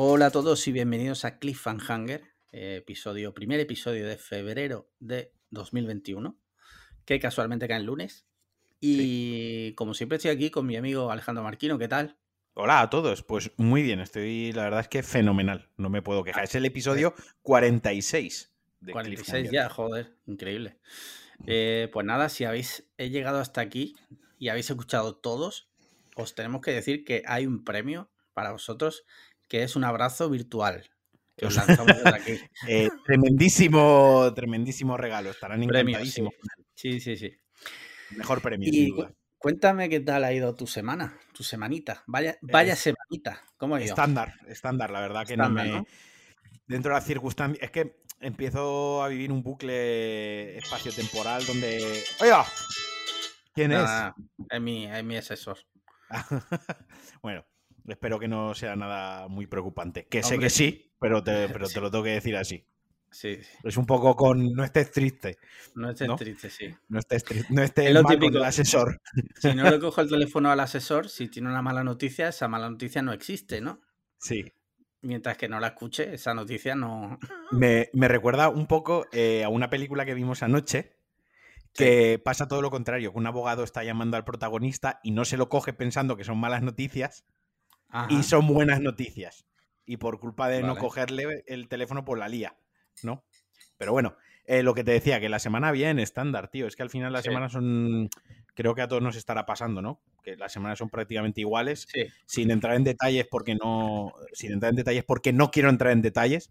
Hola a todos y bienvenidos a Cliffhanger, eh, episodio, primer episodio de febrero de 2021, que casualmente cae el lunes. Y como siempre estoy aquí con mi amigo Alejandro Marquino, ¿qué tal? Hola a todos, pues muy bien, estoy, la verdad es que fenomenal, no me puedo quejar. Es el episodio 46 de 46 ya, joder, increíble. Eh, pues nada, si habéis llegado hasta aquí y habéis escuchado todos, os tenemos que decir que hay un premio para vosotros que es un abrazo virtual. Que os lanzamos desde aquí. Eh, tremendísimo, tremendísimo regalo. Estarán encantadísimos. Sí. sí, sí, Mejor premio, sin duda. Cuéntame qué tal ha ido tu semana, tu semanita. Vaya, vaya semanita. ¿Cómo ha ido? Estándar, estándar, la verdad que no me. Dentro de las circunstancias. Es que empiezo a vivir un bucle espacio-temporal donde. ¡Oiga! ¿Quién es? Es mi, es mi asesor. bueno, espero que no sea nada muy preocupante. Que sé que sí, pero te, pero te lo tengo que decir así. Sí, Es un poco con no estés triste. No estés triste, sí. No estés triste. No estés mal con el asesor. Si no le cojo el teléfono al asesor, si tiene una mala noticia, esa mala noticia no existe, ¿no? Sí. Mientras que no la escuche, esa noticia no. Me, recuerda un poco eh, a una película que vimos anoche, que pasa todo lo contrario, que un abogado está llamando al protagonista y no se lo coge pensando que son malas noticias y son buenas noticias. Y por culpa de no cogerle el teléfono, por pues la lía, ¿no? Pero bueno, eh, lo que te decía, que la semana bien estándar, tío. Es que al final las semanas son. Creo que a todos nos estará pasando, ¿no? Que las semanas son prácticamente iguales. Sin entrar en detalles porque no. Sin entrar en detalles porque no quiero entrar en detalles.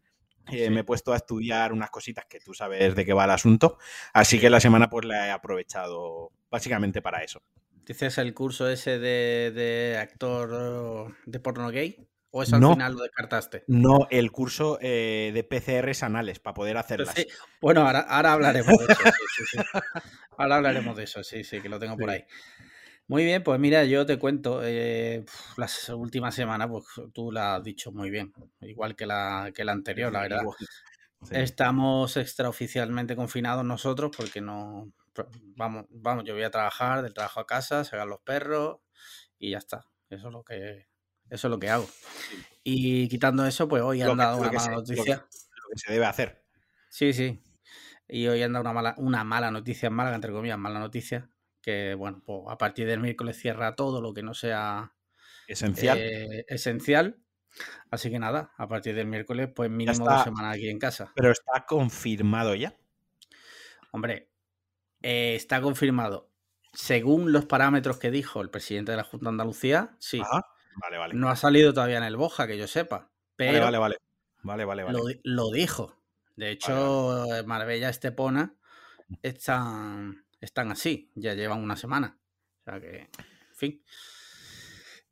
Eh, me he puesto a estudiar unas cositas que tú sabes de qué va el asunto. Así que la semana pues la he aprovechado básicamente para eso. ¿Dices el curso ese de, actor de porno gay? ¿O eso al final lo descartaste? No, el curso eh, de PCRs anales para poder hacerlas. Bueno, ahora, hablaremos de eso. Ahora hablaremos de eso, sí, sí, que lo tengo por ahí. Muy bien, pues mira, yo te cuento, eh, la última semana, pues tú la has dicho muy bien, igual que la, que la anterior, la verdad. Estamos extraoficialmente confinados nosotros porque no, vamos, vamos, yo voy a trabajar, del trabajo a casa, sacar los perros y ya está. Eso es lo que, eso es lo que hago. Y quitando eso, pues hoy han dado una mala noticia. Lo que, se debe hacer. Sí, sí. Y hoy han dado una mala, una mala noticia en Málaga, entre comillas, mala noticia, que bueno, pues a partir del miércoles cierra todo lo que no sea esencial. Eh, esencial. Así que nada, a partir del miércoles, pues mínimo dos semanas aquí en casa. Pero está confirmado ya. Hombre, eh, está confirmado. Según los parámetros que dijo el presidente de la Junta de Andalucía, sí. Vale, vale. No ha salido todavía en el Boja, que yo sepa. Pero vale, vale, vale. Vale, vale, Lo, dijo. De hecho, Marbella Estepona están, están así. Ya llevan una semana. O sea que, en fin.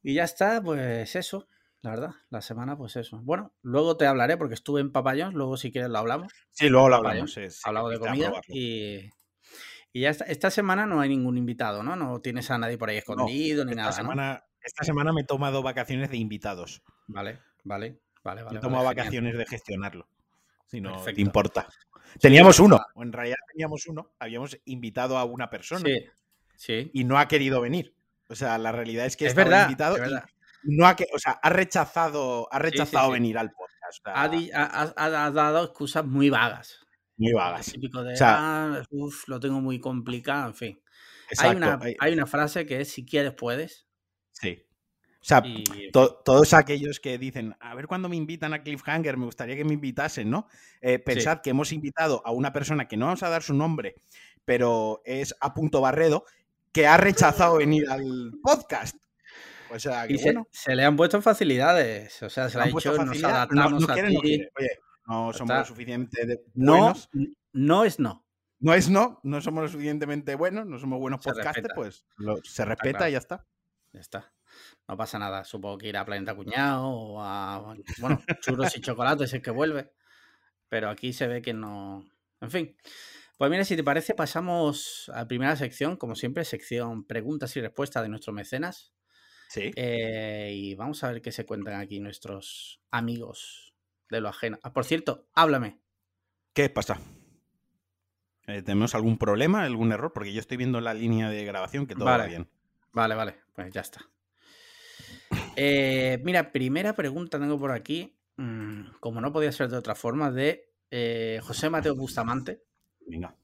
Y ya está, pues eso. La verdad, la semana, pues eso. Bueno, luego te hablaré porque estuve en Papayón, luego si quieres lo hablamos. Sí, luego lo hablamos. hablamos de comida y, y ya esta, semana no hay ningún invitado, ¿no? No tienes a nadie por ahí escondido ni nada. Semana, Esta semana me he tomado vacaciones de invitados. Vale, vale, vale. Me he tomado vacaciones de gestionarlo. Si no te importa. Teníamos uno, en realidad teníamos uno, habíamos invitado a una persona. Sí, sí. Y no ha querido venir. O sea, la realidad es que es verdad, invitado y no ha, o sea, ha rechazado, ha rechazado venir al podcast. ha, dado excusas muy vagas. Muy vagas. Típico de, ah, lo tengo muy complicado, en fin. hay, una, hay... una, frase que es, si quieres, puedes. Sí. O sea, todos aquellos que dicen, a ver cuándo me invitan a Cliffhanger, me gustaría que me invitasen, ¿no? Eh, pensad que hemos invitado a una persona que no vamos a dar su nombre, pero es a punto Barredo, que ha rechazado venir al podcast. O sea, que, bueno. se, le han puesto facilidades. O sea, se, le ha dicho, nos adaptamos a ti. Oye, no somos lo suficientemente buenos. No, no es no. No es no, no somos lo suficientemente buenos, no somos buenos podcasters, pues se respeta y ya está. Ya está. No pasa nada. Supongo que ir a Planeta Cuñado o a. Bueno, churros y chocolates es que vuelve. Pero aquí se ve que no. En fin. Pues mira, si te parece, pasamos a la primera sección, como siempre, sección preguntas y respuestas de nuestros mecenas. Sí. Eh, y vamos a ver qué se cuentan aquí nuestros amigos de lo ajeno. Ah, por cierto, háblame. ¿Qué pasa? Eh, ¿Tenemos algún problema, algún error? Porque yo estoy viendo la línea de grabación que todo va bien. Vale, vale, pues ya está. Eh, mira, primera pregunta tengo por aquí. mm, como no podía ser de otra forma, de eh, José Mateo Bustamante. Venga.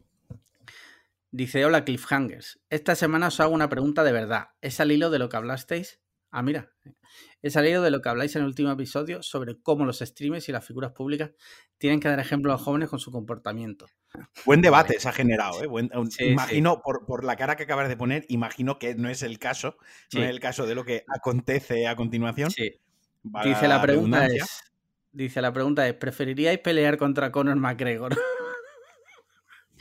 Dice, hola Cliffhangers. Esta semana os hago una pregunta de verdad. ¿Es al hilo de lo que hablasteis? Ah, mira. Es al hilo de lo que habláis en el último episodio sobre cómo los streamers y las figuras públicas tienen que dar ejemplo a los jóvenes con su comportamiento. Buen debate se ha generado, ¿eh? imagino, Por, la cara que acabas de poner, imagino que no es el caso, no es el caso de lo que acontece a continuación. Dice la pregunta es, dice la pregunta es, ¿preferiríais pelear contra Conor McGregor?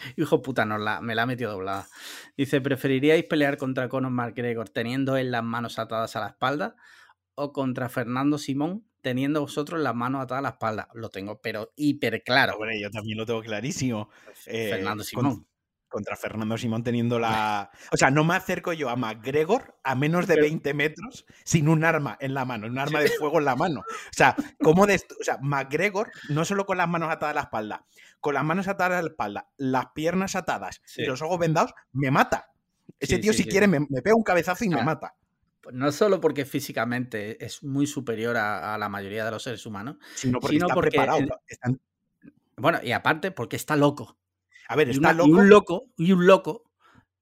Hijo puta, la, me la ha metido doblada. Dice, ¿preferiríais pelear contra Conor McGregor teniendo él las manos atadas a la espalda o contra Fernando Simón teniendo vosotros las manos atadas a la espalda? Lo tengo, pero hiper claro. Hombre, yo también lo tengo clarísimo. Eh, Fernando Simón. Contra, Fernando Simón teniendo la... O sea, no me acerco yo a McGregor a menos de 20 metros sin un arma en la mano, un arma de fuego en la mano. O sea, ¿cómo de... O sea, McGregor, no solo con las manos atadas a la espalda, con las manos atadas a la espalda, las piernas atadas y los ojos vendados, me mata. Ese tío, si quiere, me, pega un cabezazo y me mata. Pues no solo porque físicamente es muy superior a, la mayoría de los seres humanos, sino porque está preparado. Bueno, y aparte porque está loco. A ver, está loco. Y un loco, y un loco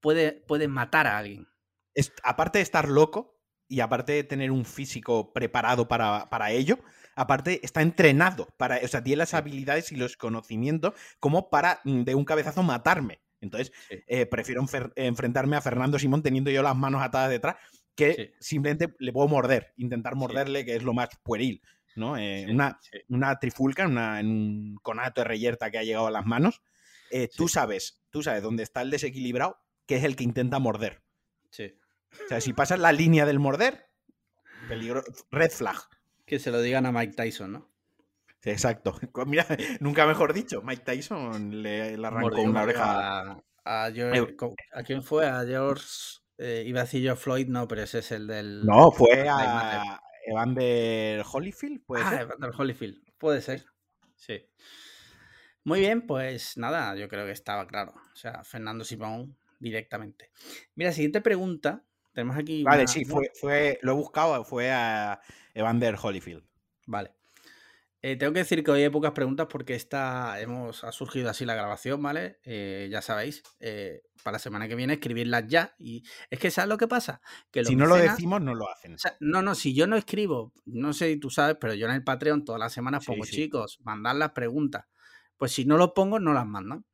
puede, puede matar a alguien. aparte de estar loco y aparte de tener un físico preparado para, para ello, aparte está entrenado para, o sea, tiene las habilidades y los conocimientos como para mm, de un cabezazo matarme. Entonces, eh, prefiero enfrentarme a Fernando Simón teniendo yo las manos atadas detrás que simplemente le puedo morder, intentar morderle, que es lo más pueril. ¿no? Eh, una, una, trifulca, una, un conato de reyerta que ha llegado a las manos. Eh, tú sabes, tú sabes dónde está el desequilibrado, que es el que intenta morder. Sí. O sea, si pasas la línea del morder, peligro, red flag. Que se lo digan a Mike Tyson, ¿no? exacto. Mira, nunca mejor dicho, Mike Tyson le, arrancó una oreja. A, George, a, quién fue? A George. Eh, iba a decir George Floyd, no, pero ese es el del. No, fue a Evander Holyfield, ¿puede ah, Evander Holyfield, puede ser. Sí. Muy bien, pues nada, yo creo que estaba claro. O sea, Fernando Simón directamente. Mira, siguiente pregunta. Tenemos aquí. Vale, sí, fue, fue, lo he buscado, fue a Evander Holyfield. Vale. Eh, tengo que decir que hoy hay pocas preguntas porque esta, hemos, ha surgido así la grabación, ¿vale? Eh, ya sabéis, eh, para la semana que viene escribirlas ya. Y es que, ¿sabes lo que pasa? Que si no lo decimos, no lo hacen. no, no, si yo no escribo, no sé si tú sabes, pero yo en el Patreon todas las semanas pongo, chicos, mandar las preguntas. Pues si no lo pongo, no las mandan.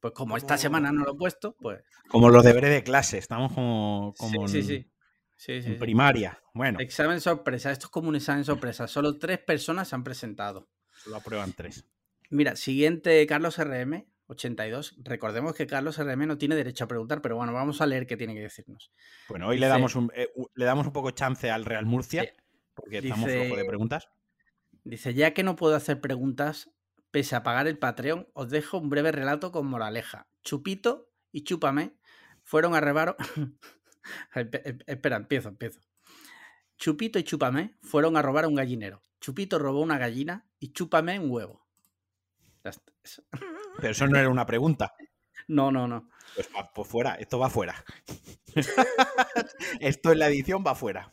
Pues como esta semana no lo he puesto, pues. Como los deberes de clase, estamos como. como sí, sí, sí. Sí, primaria. Bueno. Examen sorpresa. Esto es como un examen sorpresa. Solo tres personas se han presentado. Solo aprueban tres. Mira, siguiente, Carlos RM, 82. Recordemos que Carlos RM no tiene derecho a preguntar, pero bueno, vamos a leer qué tiene que decirnos. Bueno, hoy le, damos un, eh, le damos un poco chance al Real Murcia, porque estamos flojos de preguntas. Dice, ya que no puedo hacer preguntas, pese a pagar el Patreon, os dejo un breve relato con moraleja. Chupito y Chúpame fueron a rebaro... Espera, empiezo, empiezo. Chupito y Chúpame fueron a robar a un gallinero. Chupito robó una gallina y Chúpame un huevo. Pero eso no era una pregunta. No, no, no. Pues pues fuera, esto va fuera. esto en la edición va fuera.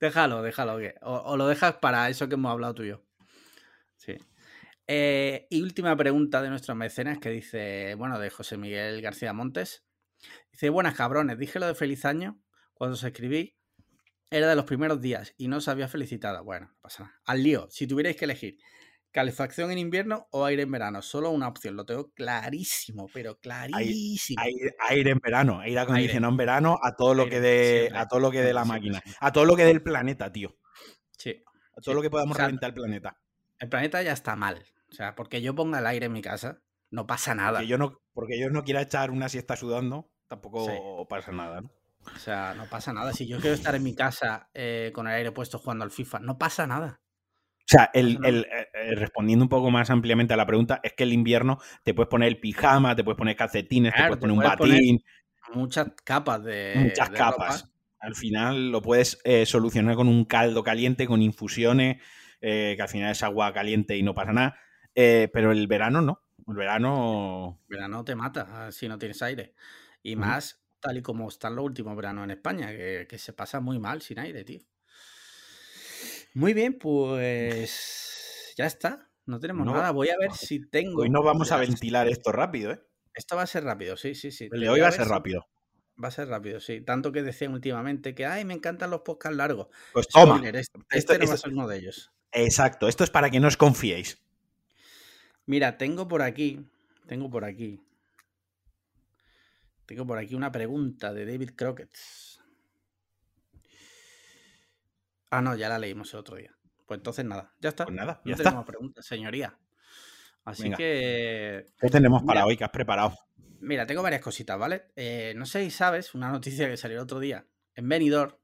Déjalo, déjalo. O, lo dejas para eso que hemos hablado tú y yo. Sí. Eh, y última pregunta de nuestros mecenas que dice, bueno, de José Miguel García Montes. Dice, buenas cabrones, dije lo de feliz año cuando os escribí. Era de los primeros días y no os había felicitado. Bueno, no pasa nada. Al lío, si tuvierais que elegir calefacción en invierno o aire en verano, solo una opción, lo tengo clarísimo, pero clarísimo. Aire, en verano, aire acondicionado en verano a todo lo que de a todo lo que de la máquina, a todo lo que del planeta, tío. Sí. A todo lo que podamos reventar el planeta. El planeta ya está mal. O sea, porque yo ponga el aire en mi casa, no pasa nada. Porque yo no, porque yo no quiera echar una siesta sudando, tampoco pasa nada, ¿no? O sea, no pasa nada. Si yo quiero estar en mi casa eh, con el aire puesto jugando al FIFA, no pasa nada. O sea, el, eh, eh, respondiendo un poco más ampliamente a la pregunta, es que el invierno te puedes poner el pijama, te puedes poner calcetines, te puedes poner un batín. muchas capas de. Muchas capas. Al final lo puedes solucionar con un caldo caliente, con infusiones, que al final es agua caliente y no pasa nada. pero el verano no. El verano. El verano te mata ah, si no tienes aire. Y más tal y como están los últimos veranos en España, que, se pasa muy mal sin aire, tío. Muy bien, pues ya está. No tenemos nada. Voy a ver si tengo. Hoy no vamos a ventilar esto rápido, ¿eh? Esto va a ser rápido, sí, sí, sí. El de hoy va a ser rápido. Va a ser rápido, sí. Tanto que decían últimamente que, ay, me encantan los podcasts largos. Pues toma. este, este no va a ser uno de ellos. Exacto. Esto es para que no os confiéis. Mira, tengo por aquí. Tengo por aquí. Tengo por aquí una pregunta de David Crockett. Ah, no, ya la leímos el otro día. Pues entonces nada, ya está. Pues nada, ya no está. tenemos preguntas, señoría. Así que. ¿Qué tenemos para hoy? ¿Qué has preparado? Mira, tengo varias cositas, ¿vale? Eh, no sé si sabes, una noticia que salió el otro día. En Benidorm,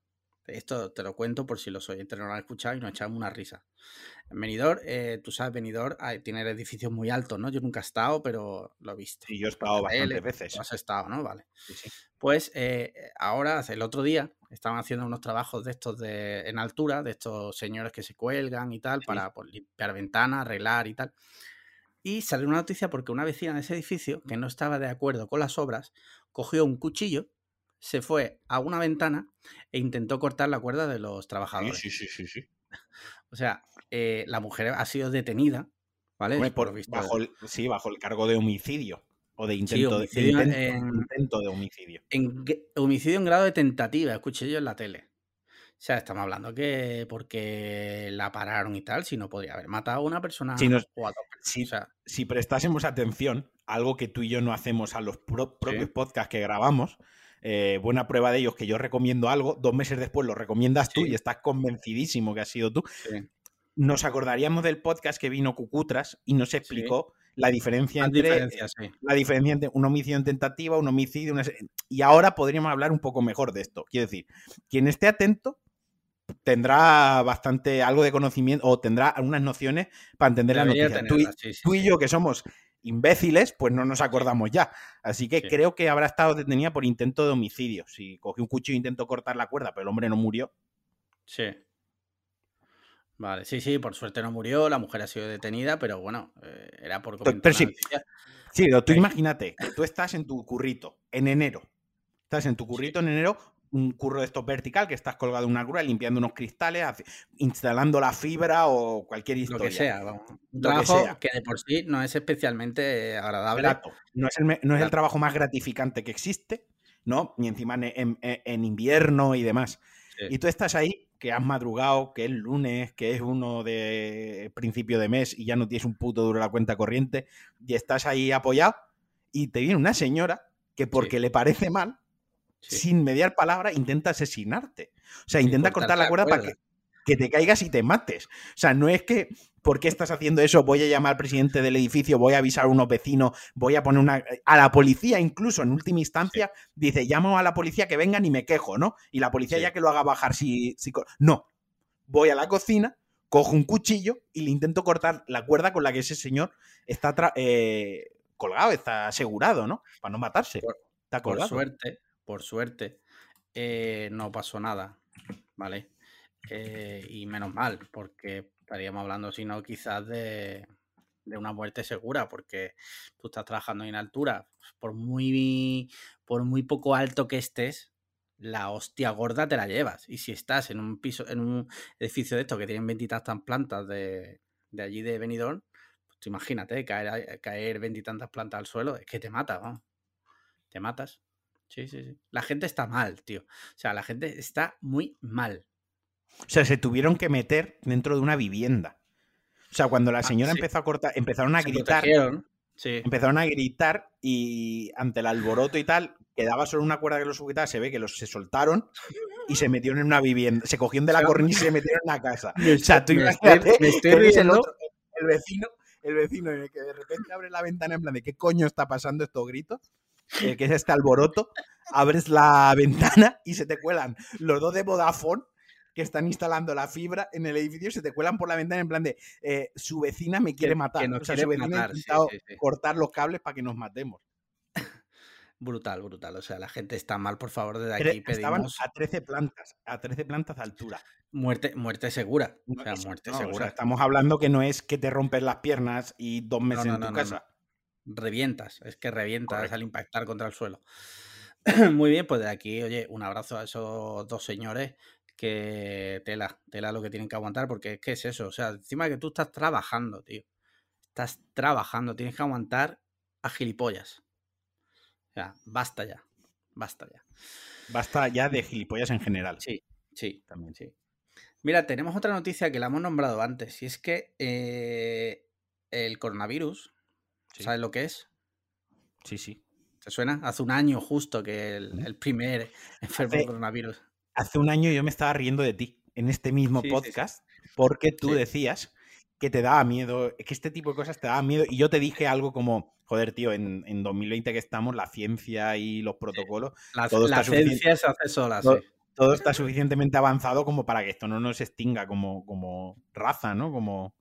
esto te lo cuento por si los oyentes no lo han escuchado y nos echamos una risa. En Benidorm, eh, tú sabes, Benidorm tiene edificios muy altos, ¿no? Yo nunca he estado, pero lo he visto. Sí, yo he estado bastantes veces. Has estado, ¿no? Vale. Pues eh, ahora, el otro día, estaban haciendo unos trabajos de estos de, en altura, de estos señores que se cuelgan y tal, para pues, limpiar ventanas, arreglar y tal. Y salió una noticia porque una vecina de ese edificio, que no estaba de acuerdo con las obras, cogió un cuchillo, se fue a una ventana e intentó cortar la cuerda de los trabajadores. Sí, sí, sí, sí. O sea, eh, la mujer ha sido detenida, ¿vale? por, bajo el, sí, bajo el cargo de homicidio. O de intento, de, intento, de homicidio. En, homicidio en grado de tentativa, escuché yo en la tele. O sea, estamos hablando que porque la pararon y tal, si no podría haber matado a una persona si o a dos Si, prestásemos atención, algo que tú y yo no hacemos a los propios podcasts que grabamos, eh, buena prueba de ellos que yo recomiendo algo, dos meses después lo recomiendas tú y estás convencidísimo que has sido tú. Nos acordaríamos del podcast que vino Cucutras y nos explicó la diferencia entre la diferencia entre un homicidio en tentativa, un homicidio, y ahora podríamos hablar un poco mejor de esto. Quiero decir, quien esté atento tendrá bastante algo de conocimiento o tendrá algunas nociones para entender la noticia. Tú, y, yo, que somos imbéciles, pues no nos acordamos ya. Así que creo que habrá estado detenida por intento de homicidio. Si cogió un cuchillo e intentó cortar la cuerda, pero el hombre no murió. Sí. Vale, sí, sí, por suerte no murió, la mujer ha sido detenida, pero bueno, eh, era por comentar sí, sí, pero tú imagínate, tú estás en tu currito en enero, estás en tu currito en enero un curro de estos vertical que estás colgado en una grúa limpiando unos cristales, instalando la fibra o cualquier historia. Lo que sea, Un trabajo que, de por sí no es especialmente agradable. No es el, no es el trabajo más gratificante que existe, ¿no? Ni encima en, invierno y demás. Y tú estás ahí, que has madrugado, que es lunes, que es uno de principio de mes y ya no tienes un puto duro la cuenta corriente, y estás ahí apoyado y te viene una señora que porque le parece mal, sin mediar palabra, intenta asesinarte. O sea, intenta cortar, la cuerda, para que, te caigas y te mates. O sea, no es que, ¿por qué estás haciendo eso? Voy a llamar al presidente del edificio, voy a avisar a unos vecinos, voy a poner una... A la policía incluso, en última instancia, dice, llamo a la policía que vengan y me quejo, ¿no? Y la policía ya que lo haga bajar si... No, voy a la cocina, cojo un cuchillo y le intento cortar la cuerda con la que ese señor está eh, colgado, está asegurado, ¿no? Para no matarse. está colgado. Por suerte, por suerte, eh, no pasó nada, ¿vale? Eh, y menos mal, porque estaríamos hablando, si no, quizás de, una muerte segura, porque tú estás trabajando en altura, por muy, por muy poco alto que estés, la hostia gorda te la llevas. Y si estás en un piso, en un edificio de estos que tienen veintitantas plantas de, de allí de Benidorm, pues imagínate, caer, caer veintitantas plantas al suelo, es que te mata. Te matas. Sí, sí, sí. La gente está mal, tío. O sea, la gente está muy mal. O sea, se tuvieron que meter dentro de una vivienda. O sea, cuando la ah, señora empezó a cortar, empezaron a gritar. Sí. Empezaron a gritar y ante el alboroto y tal, quedaba solo una cuerda que los sujetaba, se ve que los se soltaron y se metieron en una vivienda. Se cogieron de la cornisa y se metieron en la casa. o sea, tú imagínate me estoy riendo. El, el, vecino, el vecino en el que de repente abre la ventana en plan de ¿qué coño está pasando estos gritos? Eh, que es este alboroto, abres la ventana y se te cuelan los dos de Vodafone que están instalando la fibra en el edificio, se te cuelan por la ventana en plan de eh, su vecina me quiere matar. o sea, su vecina ha intentado cortar los cables para que nos matemos. Brutal, brutal. O sea, la gente está mal, por favor, desde aquí pedimos... Estaban a 13 plantas, a 13 plantas de altura. Muerte, muerte segura. O sea, muerte segura. estamos hablando que no es que te rompes las piernas y dos meses en tu casa revientas, es que revientas al impactar contra el suelo. Muy bien, pues de aquí, oye, un abrazo a esos dos señores que tela, tela lo que tienen que aguantar, porque es que es eso, o sea, encima de que tú estás trabajando, tío. Estás trabajando, tienes que aguantar a gilipollas. O sea, basta ya, basta ya. Basta ya de gilipollas en general. Sí, sí, también sí. Mira, tenemos otra noticia que la hemos nombrado antes, y es que eh, el coronavirus, ¿sabes lo que es? Sí, sí. ¿Te suena? Hace un año justo que el, primer enfermo de coronavirus hace un año yo me estaba riendo de ti en este mismo podcast porque tú decías que te daba miedo, que este tipo de cosas te daba miedo y yo te dije algo como, joder, tío, en, 2020 que estamos, la ciencia y los protocolos... La, todo está ciencia se hace sola, todo, todo, está suficientemente avanzado como para que esto no nos extinga como, como raza, ¿no? Como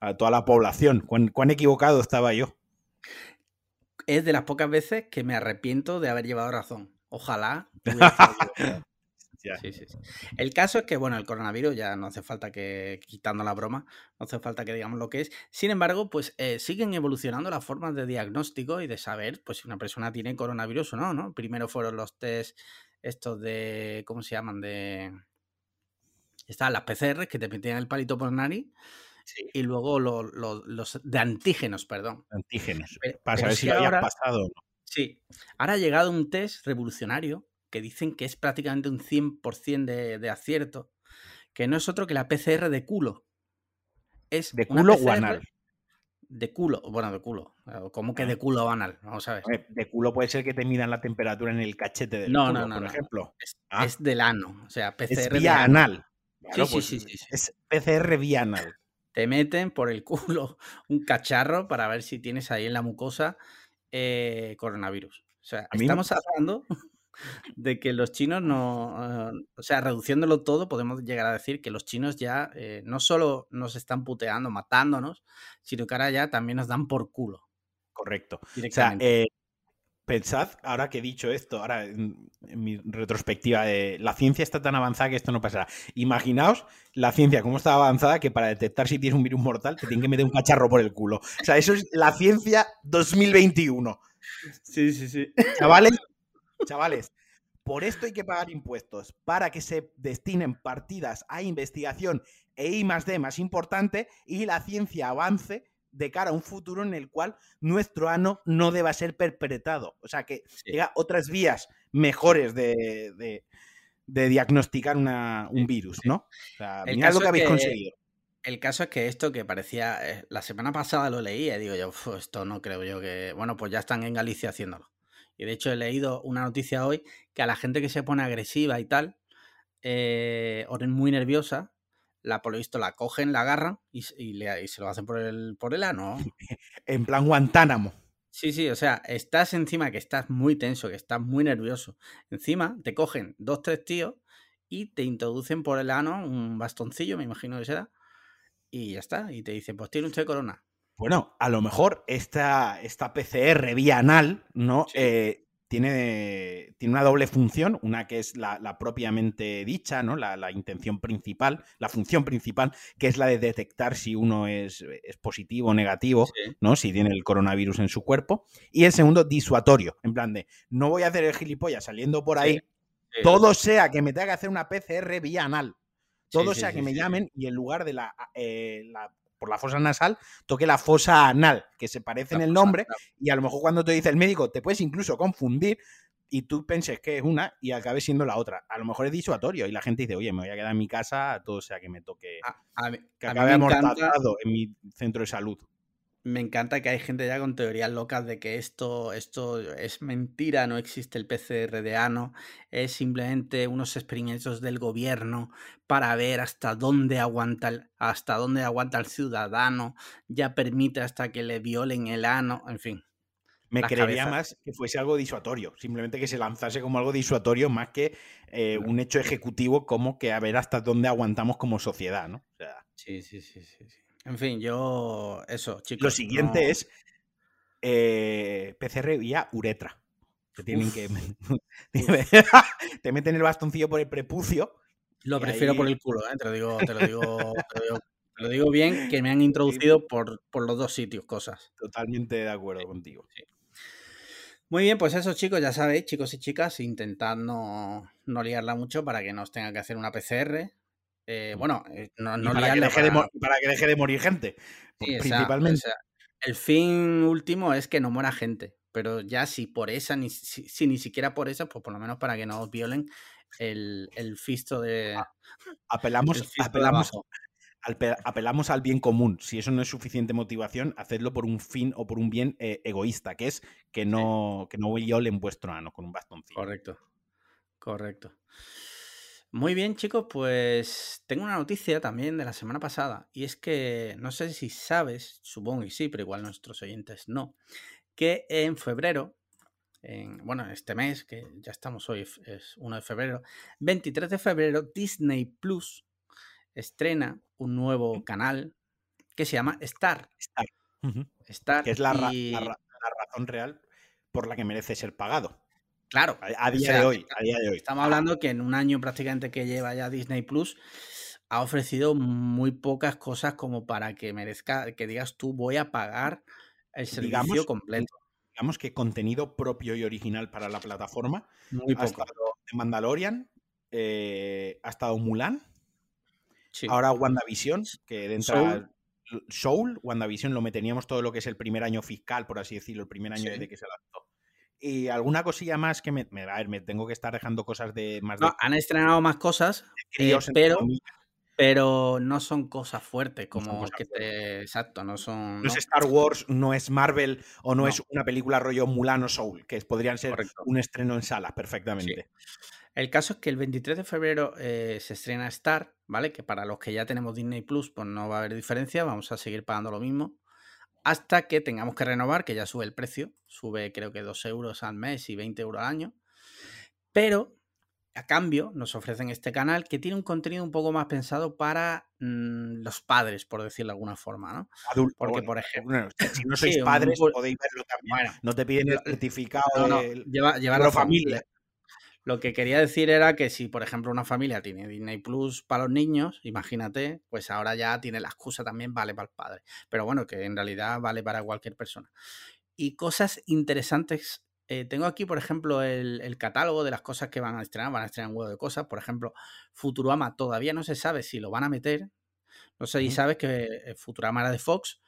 a toda la población. ¿Cuán, equivocado estaba yo? Es de las pocas veces que me arrepiento de haber llevado razón. Ojalá. El caso es que, bueno, el coronavirus ya no hace falta que, quitando la broma, no hace falta que digamos lo que es. Sin embargo, pues eh, siguen evolucionando las formas de diagnóstico y de saber, pues, si una persona tiene coronavirus o no, ¿no? Primero fueron los test estos de, ¿cómo se llaman? De... Estaban las PCR que te metían el palito por nariz. Y luego los de antígenos, perdón. Antígenos. para saber si, lo había pasado. Sí. Ahora ha llegado un test revolucionario que dicen que es prácticamente un 100% de, de acierto, que no es otro que la PCR de culo. Es ¿De culo o anal? De culo, bueno, de culo. ¿Cómo que de ah. culo o anal? Vamos a ver. De culo puede ser que te midan la temperatura en el cachete del no, culo, no, no, por ejemplo. Ah. Es, del ano, o sea, PCR. Es vía anal. sí, sí, pues, sí, sí, Es PCR vía anal. Te meten por el culo un cacharro para ver si tienes ahí en la mucosa eh, coronavirus. O sea, estamos hablando de que los chinos no, ah, o sea, reduciéndolo todo, podemos llegar a decir que los chinos ya eh, no solo nos están puteando, matándonos, sino que ahora ya también nos dan por culo. Correcto. O sea, eh, pensad, ahora que he dicho esto, ahora en, mi retrospectiva, de la ciencia está tan avanzada que esto no pasará. Imaginaos la ciencia cómo está avanzada que para detectar si tienes un virus mortal te tienen que meter un cacharro por el culo. O sea, eso es la ciencia 2021. Sí, sí, sí. Chavales, Chavales, por esto hay que pagar impuestos, para que se destinen partidas a investigación e I más D más importante y la ciencia avance de cara a un futuro en el cual nuestro ano no deba ser perpetrado. O sea, que llega otras vías mejores de, diagnosticar un virus, ¿no? O sea, mirad lo que habéis conseguido. El caso es que esto que parecía, eh, la semana pasada lo leí y digo yo, esto no creo yo que, bueno, pues ya están en Galicia haciéndolo. Y de hecho he leído una noticia hoy que a la gente que se pone agresiva y tal, eh, o muy nerviosa, la por lo visto la cogen, la agarran y, se lo hacen por el, por el ano. en plan Guantánamo. Sí, sí, o sea, estás encima que estás muy tenso, que estás muy nervioso. Encima te cogen dos, tres tíos y te introducen por el ano un bastoncillo, me imagino que será, y ya está. Y te dicen, pues tiene usted corona. Bueno, a lo mejor esta, esta PCR vía anal, ¿no? Eh, tiene, tiene, una doble función, una que es la, propiamente dicha, ¿no? La, intención principal, la función principal, que es la de detectar si uno es, positivo o negativo, ¿no? Si tiene el coronavirus en su cuerpo. Y el segundo, disuatorio, en plan de, no voy a hacer el gilipollas saliendo por ahí, todo sea que me tenga que hacer una PCR vía anal. Todo sea que me llamen y en lugar de la, eh, la por la fosa nasal, toque la fosa anal, que se parece en el nombre, y a lo mejor cuando te dice el médico te puedes incluso confundir y tú penses que es una y acabe siendo la otra. A lo mejor es disuatorio y la gente dice, oye, me voy a quedar en mi casa, todo sea que me toque, que acabe amortazado en mi centro de salud me encanta que hay gente ya con teorías locas de que esto, esto es mentira, no existe el PCR de ano, es simplemente unos experimentos del gobierno para ver hasta dónde aguanta el, hasta dónde aguanta el ciudadano, ya permite hasta que le violen el ano, en fin. Me creería más que fuese algo disuatorio, simplemente que se lanzase como algo disuatorio más que eh, un hecho ejecutivo como que a ver hasta dónde aguantamos como sociedad, ¿no? sí, sí, sí, sí. En fin, yo. Eso, chicos. Lo siguiente es eh, PCR vía uretra. Que tienen que. te meten el bastoncillo por el prepucio. Lo prefiero por el culo, ¿eh? te, lo digo, te, lo digo, te, lo digo, bien, que me han introducido por, por, los dos sitios cosas. Totalmente de acuerdo contigo. Muy bien, pues eso chicos, ya sabéis, chicos y chicas, intentad no, no liarla mucho para que no os tenga que hacer una PCR. Eh, bueno, eh, no, no para, que deje para... De para, que deje de morir gente. principalmente. el fin último es que no muera gente. Pero ya si por esa, ni, si, ni siquiera por esa, pues por lo menos para que no os violen el, el fisto de. Apelamos, apelamos, apelamos al bien común. Si eso no es suficiente motivación, hacedlo por un fin o por un bien eh, egoísta, que es que no, que no en vuestro ano con un bastoncito. Correcto. Correcto. Muy bien, chicos, pues tengo una noticia también de la semana pasada. Y es que no sé si sabes, supongo que sí, pero igual nuestros oyentes no, que en febrero, en, bueno, este mes, que ya estamos hoy, es 1 de febrero, 23 de febrero, Disney Plus estrena un nuevo canal que se llama Star. Star. que es la, razón real por la que merece ser pagado. Claro. A, día de hoy, a, día de hoy. Estamos hablando que en un año prácticamente que lleva ya Disney Plus, ha ofrecido muy pocas cosas como para que merezca, que digas tú voy a pagar el servicio completo. Digamos que contenido propio y original para la plataforma. Muy poco. Ha estado Mandalorian, eh, ha estado Mulan, Ahora WandaVision, que dentro Soul. Soul, WandaVision lo meteríamos todo lo que es el primer año fiscal, por así decirlo, el primer año desde que se lanzó. Y alguna cosilla más que me, a ver, me tengo que estar dejando cosas de más. No, han estrenado más cosas, eh, pero, pero no son cosas fuertes, como que te. Exacto, no son. No, es Star Wars, no es Marvel o no, es una película rollo Mulano Soul, que podrían ser un estreno en salas perfectamente. El caso es que el 23 de febrero eh, se estrena Star, ¿vale? Que para los que ya tenemos Disney Plus, pues no va a haber diferencia, vamos a seguir pagando lo mismo. Hasta que tengamos que renovar, que ya sube el precio, sube creo que 2 euros al mes y 20 euros al año. Pero a cambio nos ofrecen este canal que tiene un contenido un poco más pensado para mm, los padres, por decirlo de alguna forma, ¿no? Porque, por ejemplo, si no sois padres, podéis verlo también. no te piden el certificado de lleva, la familia. Lo que quería decir era que si, por ejemplo, una familia tiene Disney Plus para los niños, imagínate, pues ahora ya tiene la excusa también, vale para el padre. Pero bueno, que en realidad vale para cualquier persona. Y cosas interesantes. Eh, tengo aquí, por ejemplo, el, catálogo de las cosas que van a estrenar. Van a estrenar un huevo de cosas. Por ejemplo, Futurama todavía no se sabe si lo van a meter. No sé si sabes que eh, Futurama era de Fox.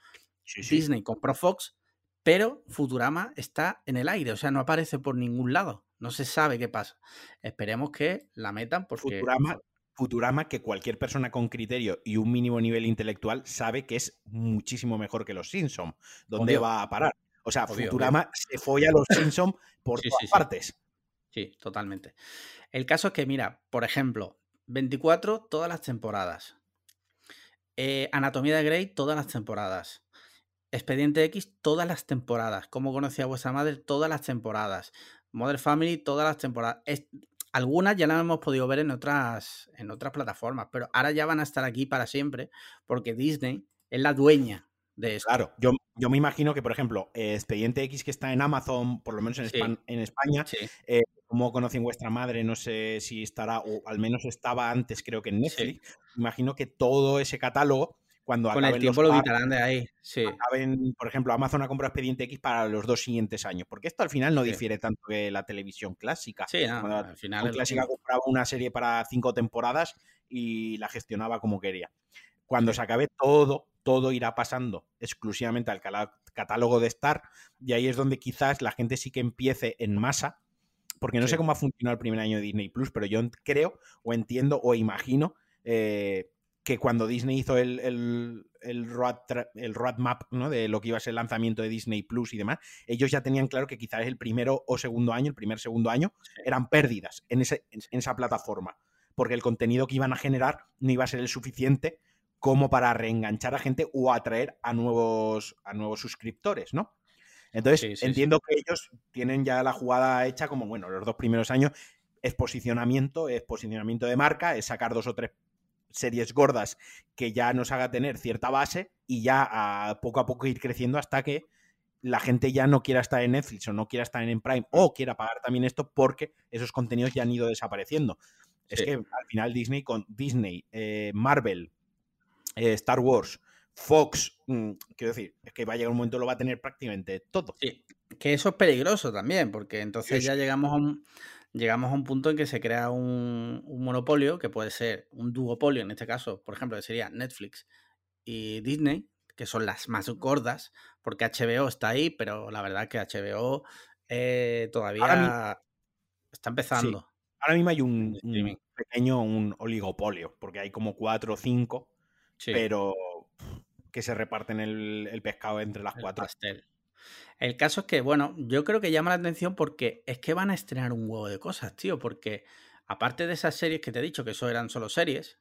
Disney compró Fox, pero Futurama está en el aire, o sea, no aparece por ningún lado. No se sabe qué pasa. Esperemos que la metan porque... Futurama, Futurama que cualquier persona con criterio y un mínimo nivel intelectual sabe que es muchísimo mejor que los Simpsons. ¿Dónde va a parar? O sea, Futurama se folla a los Simpsons por todas partes. Sí, totalmente. El caso es que, mira, por ejemplo, 24 todas las temporadas. Eh, Anatomía de Grey todas las temporadas. Expediente X todas las temporadas. ¿Cómo conocía a vuestra madre? Todas las temporadas. Modern Family todas las temporadas. algunas ya las hemos podido ver en otras, en otras plataformas, pero ahora ya van a estar aquí para siempre porque Disney es la dueña de esto. Claro, yo, yo me imagino que, por ejemplo, Expediente X que está en Amazon, por lo menos en, en España, eh, como conocen vuestra madre, no sé si estará, o al menos estaba antes, creo que en Netflix. Imagino que todo ese catálogo cuando Con el tiempo lo quitarán de ahí. Sí. por ejemplo, Amazon ha comprado Expediente X para los dos siguientes años. Porque esto al final no difiere tanto que la televisión clásica. Sí, al final. La clásica compraba una serie para cinco temporadas y la gestionaba como quería. Cuando se acabe todo, todo irá pasando exclusivamente al catálogo de Star. Y ahí es donde quizás la gente sí que empiece en masa. Porque no sé cómo ha funcionado el primer año de Disney Plus, pero yo creo o entiendo o imagino eh, que cuando Disney hizo el, el, el, roadmap ¿no? de lo que iba a ser el lanzamiento de Disney Plus y demás, ellos ya tenían claro que quizás el primero o segundo año, el primer segundo año, eran pérdidas en, ese, en esa plataforma, porque el contenido que iban a generar no iba a ser el suficiente como para reenganchar a gente o atraer a nuevos, a nuevos suscriptores, ¿no? Entonces, entiendo que ellos tienen ya la jugada hecha como, bueno, los dos primeros años es posicionamiento, es posicionamiento de marca, es sacar dos o tres series gordas que ya nos haga tener cierta base y ya a poco a poco ir creciendo hasta que la gente ya no quiera estar en Netflix o no quiera estar en Prime o quiera pagar también esto porque esos contenidos ya han ido desapareciendo. Es que al final Disney con Disney, eh, Marvel, eh, Star Wars, Fox, mm, quiero decir, es que va a llegar un momento lo va a tener prácticamente todo. Sí, que eso es peligroso también, porque entonces ya llegamos a un, llegamos a un punto en que se crea un, monopolio que puede ser un duopolio, en este caso, por ejemplo, que sería Netflix y Disney, que son las más gordas, porque HBO está ahí, pero la verdad que HBO eh, todavía está empezando. Ahora mismo hay un, pequeño un oligopolio, porque hay como cuatro o cinco, pero que se reparten el, pescado entre las cuatro. El caso es que, bueno, yo creo que llama la atención porque es que van a estrenar un huevo de cosas, tío, porque aparte de esas series que te he dicho que eso eran solo series,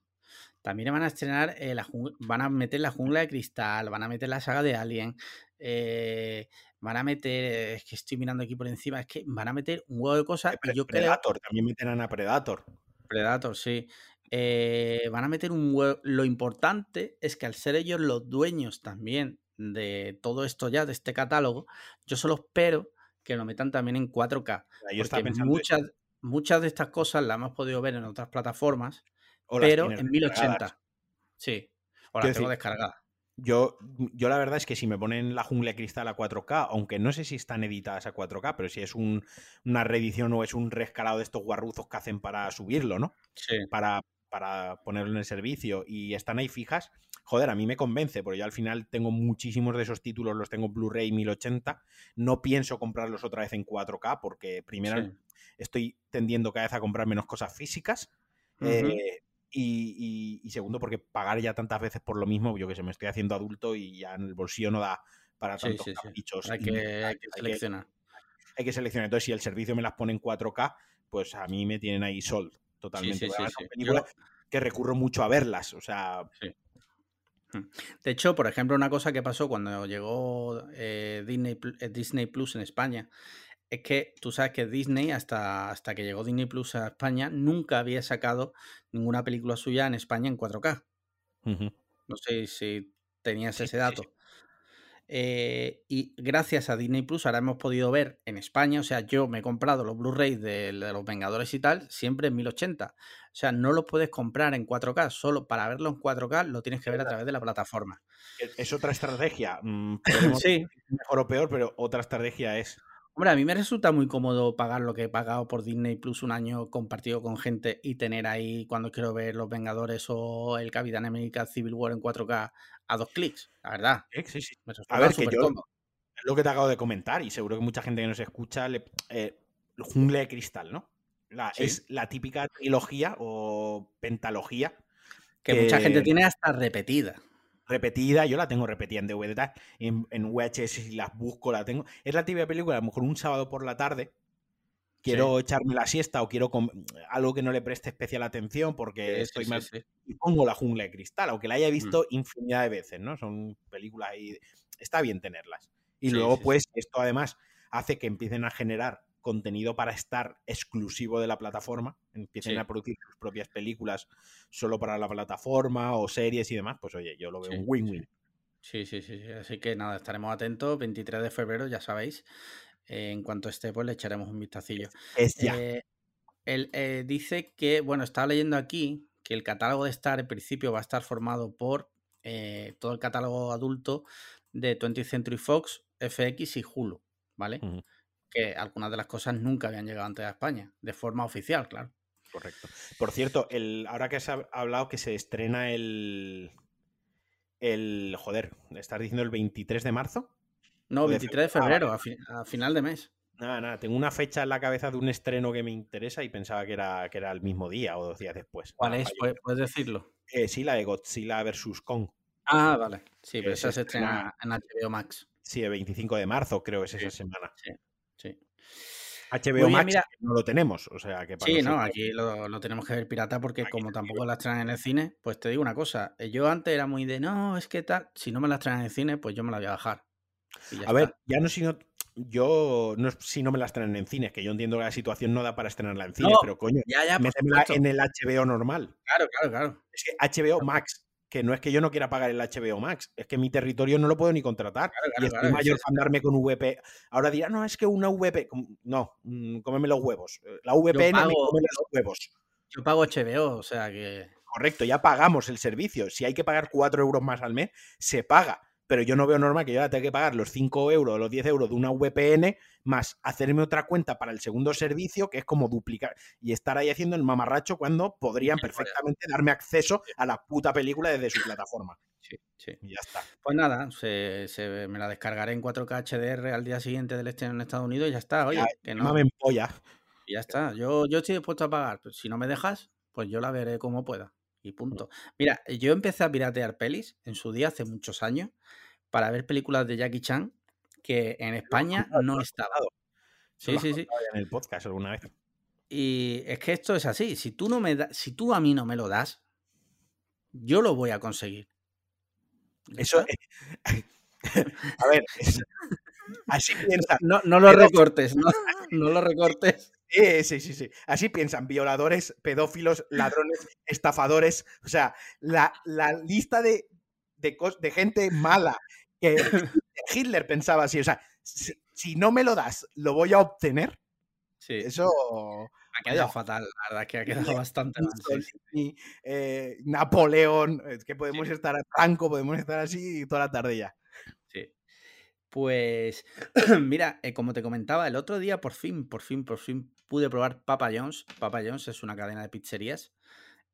también van a estrenar, eh, la van a meter la jungla de cristal, van a meter la saga de Alien, eh, van a meter, es que estoy mirando aquí por encima, es que van a meter un huevo de cosas. y yo Predator, también meterán a Predator. Predator, sí. Eh, van a meter un huevo. Lo importante es que al ser ellos los dueños también de todo esto ya, de este catálogo, yo solo espero que lo metan también en 4K. porque muchas, muchas de estas cosas las hemos podido ver en otras plataformas, pero en 1080. Sí, o las tengo descargadas. Yo, yo la verdad es que si me ponen la jungla cristal a 4K, aunque no sé si están editadas a 4K, pero si es una reedición o es un rescalado de estos guarruzos que hacen para subirlo, ¿no? Sí. Para, para ponerlo en el servicio y están ahí fijas, joder, a mí me convence, porque yo al final tengo muchísimos de esos títulos, los tengo Blu-ray 1080, no pienso comprarlos otra vez en 4K, porque primero estoy tendiendo cada vez a comprar menos cosas físicas. Eh, y, segundo, porque pagar ya tantas veces por lo mismo, yo que sé, me estoy haciendo adulto y ya en el bolsillo no da para tantos caprichos. Hay, que, seleccionar. Hay que, seleccionar. Entonces, si el servicio me las pone en 4K, pues a mí me tienen ahí sold totalmente. que recurro mucho a verlas, o sea... De hecho, por ejemplo, una cosa que pasó cuando llegó eh, Disney, eh, Disney Plus en España es que tú sabes que Disney, hasta, hasta que llegó Disney Plus a España, nunca había sacado ninguna película suya en España en 4K. No sé si tenías ese dato. Eh, y gracias a Disney Plus ahora hemos podido ver en España, o sea, yo me he comprado los Blu-rays de, los Vengadores y tal, siempre en 1080. O sea, no los puedes comprar en 4K, solo para verlo en 4K lo tienes que ver a través de la plataforma. Es otra estrategia. Mm, sí. Mejor o peor, pero otra estrategia es. Hombre, a mí me resulta muy cómodo pagar lo que he pagado por Disney Plus un año compartido con gente y tener ahí cuando quiero ver Los Vengadores o el Capitán América Civil War en 4K a dos clics, la verdad. Sí, sí. a ver, que yo, es lo que te acabo de comentar y seguro que mucha gente que nos escucha, le, eh, Jungle de Cristal, ¿no? Es la típica trilogía o pentalogía. Que, mucha gente tiene hasta repetida. Repetida, yo la tengo repetida en DVD, en, en VHS si las busco, la tengo. Es la típica película, a lo mejor un sábado por la tarde, quiero echarme la siesta o quiero algo que no le preste especial atención porque estoy más y pongo la jungla de cristal, aunque la haya mm. visto infinidad de veces, ¿no? Son películas y está bien tenerlas. Y luego, pues, esto además hace que empiecen a generar contenido para estar exclusivo de la plataforma, empiecen a producir sus propias películas solo para la plataforma o series y demás, pues oye, yo lo veo un win-win. Sí, sí, sí, Así que nada, estaremos atentos. 23 de febrero, ya sabéis en cuanto esté, pues le echaremos un vistacillo. Es ya. Eh, él eh, dice que, bueno, estaba leyendo aquí que el catálogo de Star en principio va a estar formado por eh, todo el catálogo adulto de 20th Century Fox, FX y Hulu, ¿vale? Que algunas de las cosas nunca habían llegado antes a España, de forma oficial, claro. Correcto. Por cierto, el, ahora que has hablado que se estrena el. El. Joder, ¿estás diciendo el 23 de marzo? No, 23 de febrero, a, final de mes. Nada, nada, tengo una fecha en la cabeza de un estreno que me interesa y pensaba que era, que era el mismo día o dos días después. ¿Cuál es? ¿Puedes decirlo? Eh, sí, la de Godzilla vs. Kong. Ah, vale. Sí, pero esa se estrena en HBO Max. Sí, el 25 de marzo creo que es esa semana. Sí, sí. HBO Max no lo tenemos, o sea que Sí, no, aquí lo, tenemos que ver pirata porque como tampoco la estrenan en el cine, pues te digo una cosa, eh, yo antes era muy de, no, es que tal, si no me la estrenan en el cine, pues yo me la voy a bajar. A ver, ya no si no. Yo no si no me la estrenan en cine, que yo entiendo que la situación no da para estrenarla en cine, pero coño, ya, ya, en el HBO normal. Claro, claro, claro. Es que HBO Max, que no es que yo no quiera pagar el HBO Max, es que mi territorio no lo puedo ni contratar. y estoy mayor para andarme con VP. Ahora dirá, no, es que una VP. No, mm, cómeme los huevos. La VPN me come los huevos. Yo pago HBO, o sea que. Correcto, ya pagamos el servicio. Si hay que pagar 4 euros más al mes, se paga pero yo no veo normal que yo ahora tenga que pagar los 5 euros o los 10 euros de una VPN más hacerme otra cuenta para el segundo servicio, que es como duplicar y estar ahí haciendo el mamarracho cuando podrían perfectamente darme acceso a la puta película desde su plataforma. Sí, sí. Y ya está. Pues nada, se, me la descargaré en 4K HDR al día siguiente del estreno en Estados Unidos y ya está. Oye, que no. me empolla. Y ya está. Yo, yo estoy dispuesto a pagar. si no me dejas, pues yo la veré como pueda. Y punto. Mira, yo empecé a piratear pelis en su día, hace muchos años, para ver películas de Jackie Chan que en España no estaba. Sí, sí, sí. En el podcast alguna vez. Y es que esto es así. Si tú no me das, si tú a mí no me lo das, yo lo voy a conseguir. Eso. a ver, así piensan. No, no lo recortes, no, no lo recortes. Sí, sí, sí, sí. Así piensan violadores, pedófilos, ladrones, estafadores. O sea, la, lista de, de, gente mala que Hitler pensaba así. O sea, si, no me lo das, lo voy a obtener. Sí. Eso. Ha quedado fatal, la verdad que ha quedado bastante mal. Eh, Napoleón, es que podemos estar a Franco, podemos estar así toda la tarde ya. Pues, mira, eh, como te comentaba, el otro día por fin, por fin, por fin pude probar Papa John's. Papa John's es una cadena de pizzerías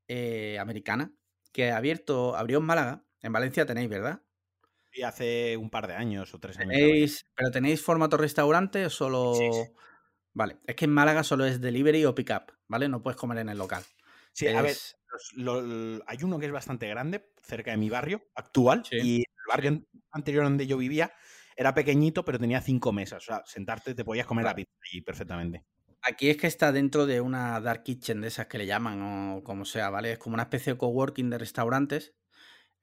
eh, americana que ha abierto, abrió en Málaga. En Valencia tenéis, ¿verdad? Sí, hace un par de años o tres años. ¿Pero tenéis formato restaurante o solo...? Vale, es que en Málaga solo es delivery o pick up, ¿vale? No puedes comer en el local. Sí, a ver, hay uno que es bastante grande, cerca de mi barrio actual, y el barrio anterior donde yo vivía era pequeñito, pero tenía cinco mesas. O sea, sentarte te podías comer la pizza allí perfectamente. Aquí es que está dentro de una dark kitchen de esas que le llaman, o como sea, ¿vale? Es como una especie de coworking de restaurantes.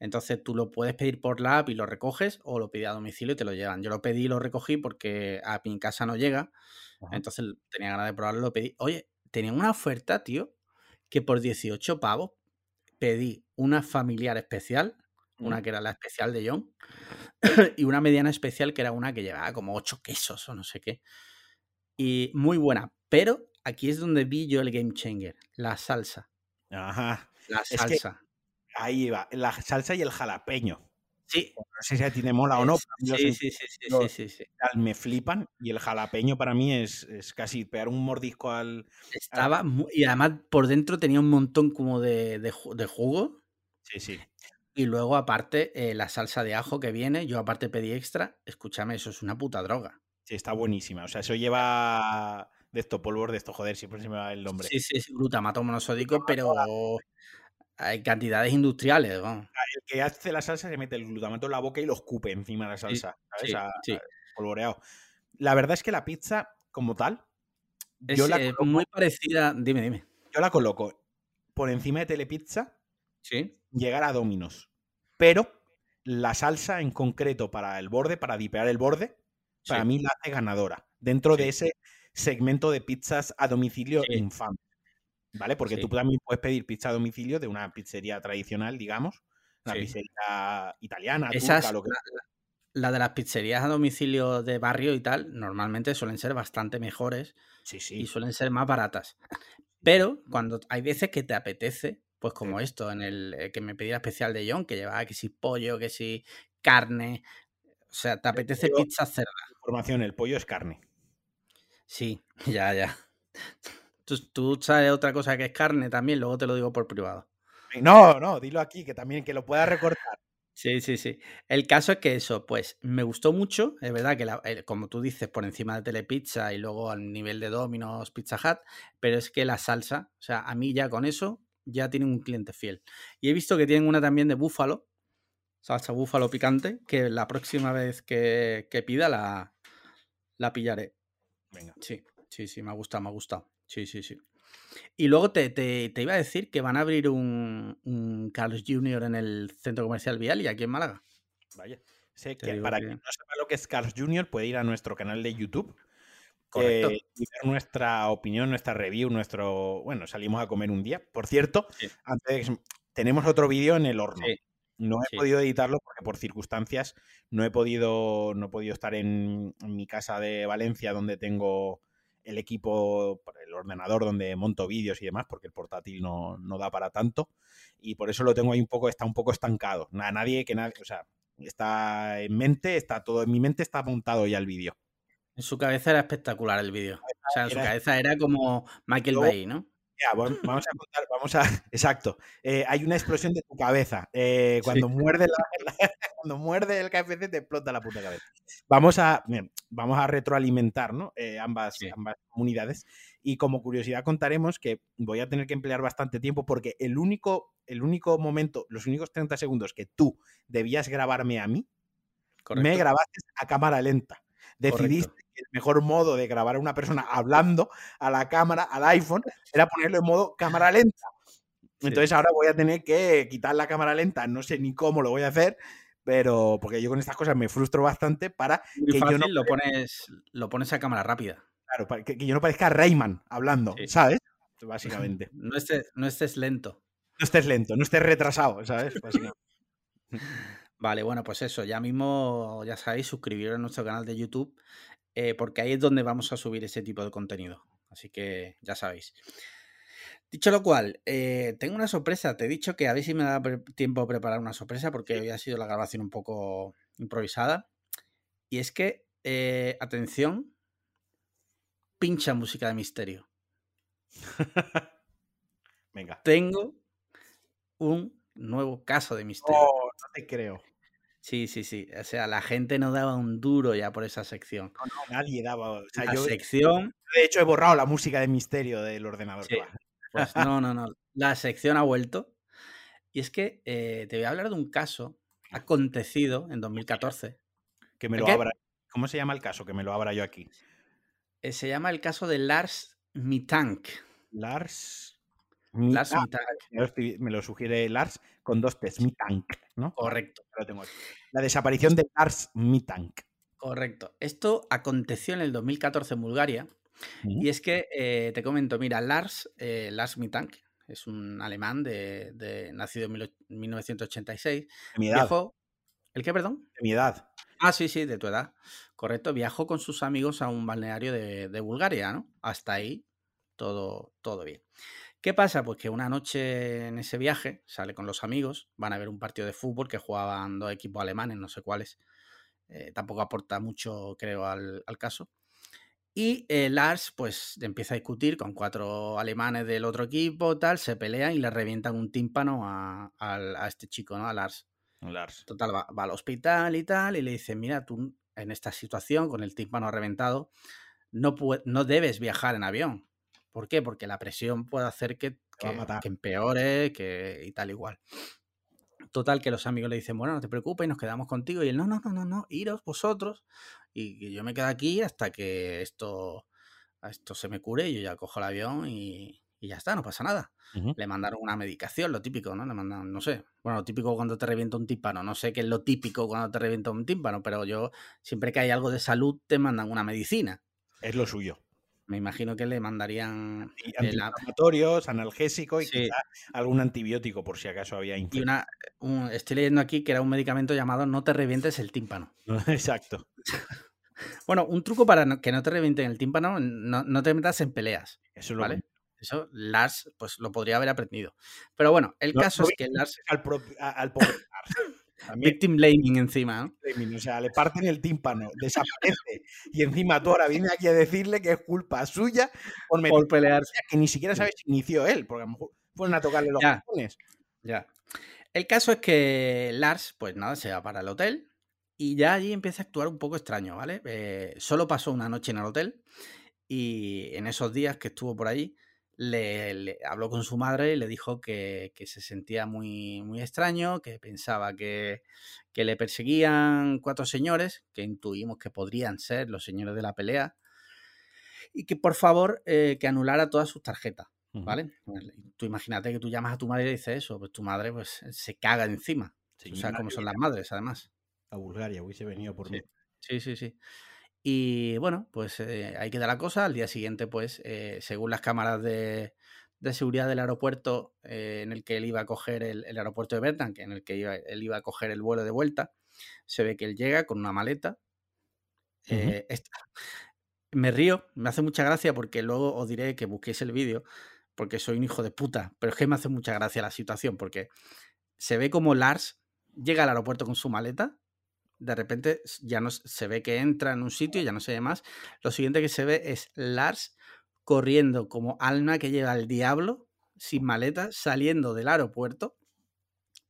Entonces tú lo puedes pedir por la app y lo recoges, o lo pides a domicilio y te lo llevan. Yo lo pedí y lo recogí porque a mi casa no llega. Entonces tenía ganas de probarlo, lo pedí. Oye, tenía una oferta, tío, que por 18 pavos pedí una familiar especial, una que era la especial de John, y una mediana especial que era una que llevaba como ocho quesos o no sé qué. Y muy buena. Pero aquí es donde vi yo el game changer, la salsa. Ajá. La salsa. ahí va, la salsa y el jalapeño. Sí. No sé si a ti te mola o no. Sí, sí, sí, sí, sí, sí, Me flipan y el jalapeño para mí es, casi pegar un mordisco al... Estaba... y además por dentro tenía un montón como de, de jugo. Sí, sí. Y luego, aparte, eh, la salsa de ajo que viene, yo aparte pedí extra. Escúchame, eso es una puta droga. Sí, está buenísima. O sea, eso lleva de esto, polvor de esto, joder, siempre se me va el nombre. Sí, sí, sí glutamato monosódico, pero hay cantidades industriales. El que hace la salsa se mete el glutamato en la boca y lo escupe encima de la salsa, ¿sabes? Sí, polvoreado. La verdad es que la pizza, como tal, es yo la muy parecida. Dime, dime. Yo la coloco por encima de Telepizza ¿Sí? llegar a Dominos. Pero la salsa en concreto para el borde, para dipear el borde, para mí la hace ganadora. Dentro de ese segmento de pizzas a domicilio infame. ¿Vale? Porque tú también puedes pedir pizza a domicilio de una pizzería tradicional, digamos. Una pizzería italiana, turca, lo que la, de las pizzerías a domicilio de barrio y tal, normalmente suelen ser bastante mejores y suelen ser más baratas. Pero cuando hay veces que te apetece pues como esto, en el eh, que me pedí especial de John, que llevaba que si pollo, que si carne. O sea, ¿te apetece pizza cerda? Información, el pollo es carne. Sí, ya, ya. ¿Tú, sabes otra cosa que es carne también, luego te lo digo por privado. No, no, dilo aquí, que también que lo pueda recortar. Sí, sí, sí. El caso es que eso, pues me gustó mucho. Es verdad que, como tú dices, por encima de Telepizza y luego al nivel de Domino's, Pizza Hut, pero es que la salsa, o sea, a mí ya con eso ya tienen un cliente fiel. Y he visto que tienen una también de búfalo, salsa búfalo picante, que la próxima vez que, pida la, la pillaré. Venga. Sí, sí, sí, me ha gustado, me ha gustado. Sí, sí, sí. Y luego te, te, iba a decir que van a abrir un, un, Carlos Jr. en el centro comercial Vial y aquí en Málaga. Vaya. Sé que para quien no sepa lo que es Carlos Jr., puede ir a nuestro canal de YouTube Correcto. Eh, nuestra opinión, nuestra review, nuestro. Bueno, salimos a comer un día. Por cierto, antes tenemos otro vídeo en el horno. No he podido editarlo porque por circunstancias no he podido, no he podido estar en, mi casa de Valencia donde tengo el equipo, el ordenador donde monto vídeos y demás, porque el portátil no, no, da para tanto. Y por eso lo tengo ahí un poco, está un poco estancado. Nada, nadie que nadie, o sea, está en mente, está todo en mi mente, está montado ya el vídeo. En su cabeza era espectacular el vídeo. O sea, en su cabeza era como Michael Bay, ¿no? vamos a contar, vamos a. Exacto. Eh, hay una explosión de tu cabeza. Eh, cuando, muerde cuando muerde el KFC te explota la puta cabeza. Vamos a, vamos a retroalimentar ¿no? Eh, ambas, ambas comunidades. Y como curiosidad contaremos que voy a tener que emplear bastante tiempo porque el único, el único momento, los únicos 30 segundos que tú debías grabarme a mí, me grabaste a cámara lenta. Decidiste que el mejor modo de grabar a una persona hablando a la cámara, al iPhone, era ponerlo en modo cámara lenta. Entonces ahora voy a tener que quitar la cámara lenta, no sé ni cómo lo voy a hacer, pero porque yo con estas cosas me frustro bastante para que yo no lo pones lo pones a cámara rápida. Claro, para que, yo no parezca Rayman hablando, ¿sabes? Básicamente. No estés, no estés lento. No estés lento, no estés retrasado, ¿sabes? Básicamente. Vale, bueno, pues eso, ya mismo, ya sabéis, suscribiros a nuestro canal de YouTube, eh, porque ahí es donde vamos a subir ese tipo de contenido. Así que ya sabéis. Dicho lo cual, eh, tengo una sorpresa. Te he dicho que a ver si me da tiempo a preparar una sorpresa, porque hoy ha sido la grabación un poco improvisada. Y es que, eh, atención, pincha música de misterio. Venga. Tengo un nuevo caso de misterio. Oh, no te creo. Sí, sí, sí. O sea, la gente no daba un duro ya por esa sección. No, no nadie daba. O sea, la sección. De hecho, he borrado la música de misterio del ordenador. Pues no, no, no. La sección ha vuelto. Y es que eh, te voy a hablar de un caso acontecido en 2014. Que me lo abra. ¿Cómo se llama el caso? Que me lo abra yo aquí. Eh, se llama el caso de Lars Mitank. Lars. Lars ah, Me lo sugiere Lars con dos T's, Mitank, ¿no? Correcto. La desaparición de Lars Mitank. Correcto. Esto aconteció en el 2014 en Bulgaria. Y es que eh, te comento, mira, Lars, eh, Lars Mitank es un alemán de, nacido en 1986. De mi edad. ¿El qué, perdón? De mi edad. Ah, sí, sí, de tu edad. Correcto. Viajó con sus amigos a un balneario de, de Bulgaria, ¿no? Hasta ahí todo, todo bien. ¿Qué pasa? Pues que una noche en ese viaje sale con los amigos, van a ver un partido de fútbol que jugaban dos equipos alemanes, no sé cuáles. Eh, tampoco aporta mucho, creo, al, caso. Y eh, Lars, pues, empieza a discutir con cuatro alemanes del otro equipo, tal, se pelean y le revientan un tímpano a, este chico, ¿no? A Lars. Lars. Total, va, al hospital y tal, y le dicen, mira, tú en esta situación, con el tímpano reventado, no, no debes viajar en avión. ¿Por qué? Porque la presión puede hacer que, empeore que, y tal igual. Total, que los amigos le dicen, bueno, no te preocupes, nos quedamos contigo. Y él, no, no, no, no, no, iros vosotros. Y que yo me quedo aquí hasta que esto, esto se me cure. Y yo ya cojo el avión y, ya está, no pasa nada. Le mandaron una medicación, lo típico, ¿no? Le mandan, no sé, bueno, lo típico cuando te revienta un tímpano. No sé qué es lo típico cuando te revienta un tímpano, pero yo, siempre que hay algo de salud, te mandan una medicina. Es lo suyo. Me imagino que le mandarían antiinflamatorios, analgésicos y algún antibiótico por si acaso había infección. Y estoy leyendo aquí que era un medicamento llamado no te revientes el tímpano. Exacto. bueno, un truco para que no te revienten el tímpano, no, te metas en peleas. Eso ¿vale? Eso Lars pues lo podría haber aprendido. Pero bueno, el caso es que Lars... Al, al pobre Lars. Victim blaming encima. o sea, le parten el tímpano, desaparece. y encima tú ahora vienes aquí a decirle que es culpa suya por, por pelearse. Que ni siquiera sabes si inició él, porque a lo mejor fueron a tocarle los ya, Ya. El caso es que Lars, pues nada, se va para el hotel y ya allí empieza a actuar un poco extraño, ¿vale? Eh, solo pasó una noche en el hotel y en esos días que estuvo por allí, le, habló con su madre y le dijo que, se sentía muy, muy extraño, que pensaba que, le perseguían cuatro señores, que intuimos que podrían ser los señores de la pelea, y que por favor eh, que anulara todas sus tarjetas. ¿Vale? Tú imagínate que tú llamas a tu madre y dices eso, pues tu madre pues se caga encima. o sea, cómo son las madres, además. A Bulgaria, hubiese venido por mí. Sí, sí, sí. Y bueno, pues eh, ahí queda la cosa. Al día siguiente, pues, eh, según las cámaras de, seguridad del aeropuerto eh, en el que él iba a coger el, aeropuerto de Bertank, en el que él iba a coger el vuelo de vuelta, se ve que él llega con una maleta. me río, me hace mucha gracia porque luego os diré que busquéis el vídeo, porque soy un hijo de puta, pero es que me hace mucha gracia la situación, porque se ve como Lars llega al aeropuerto con su maleta de repente ya no se ve que entra en un sitio, ya no se ve más. Lo siguiente que se ve es Lars corriendo como alma que lleva el diablo, sin maleta, saliendo del aeropuerto,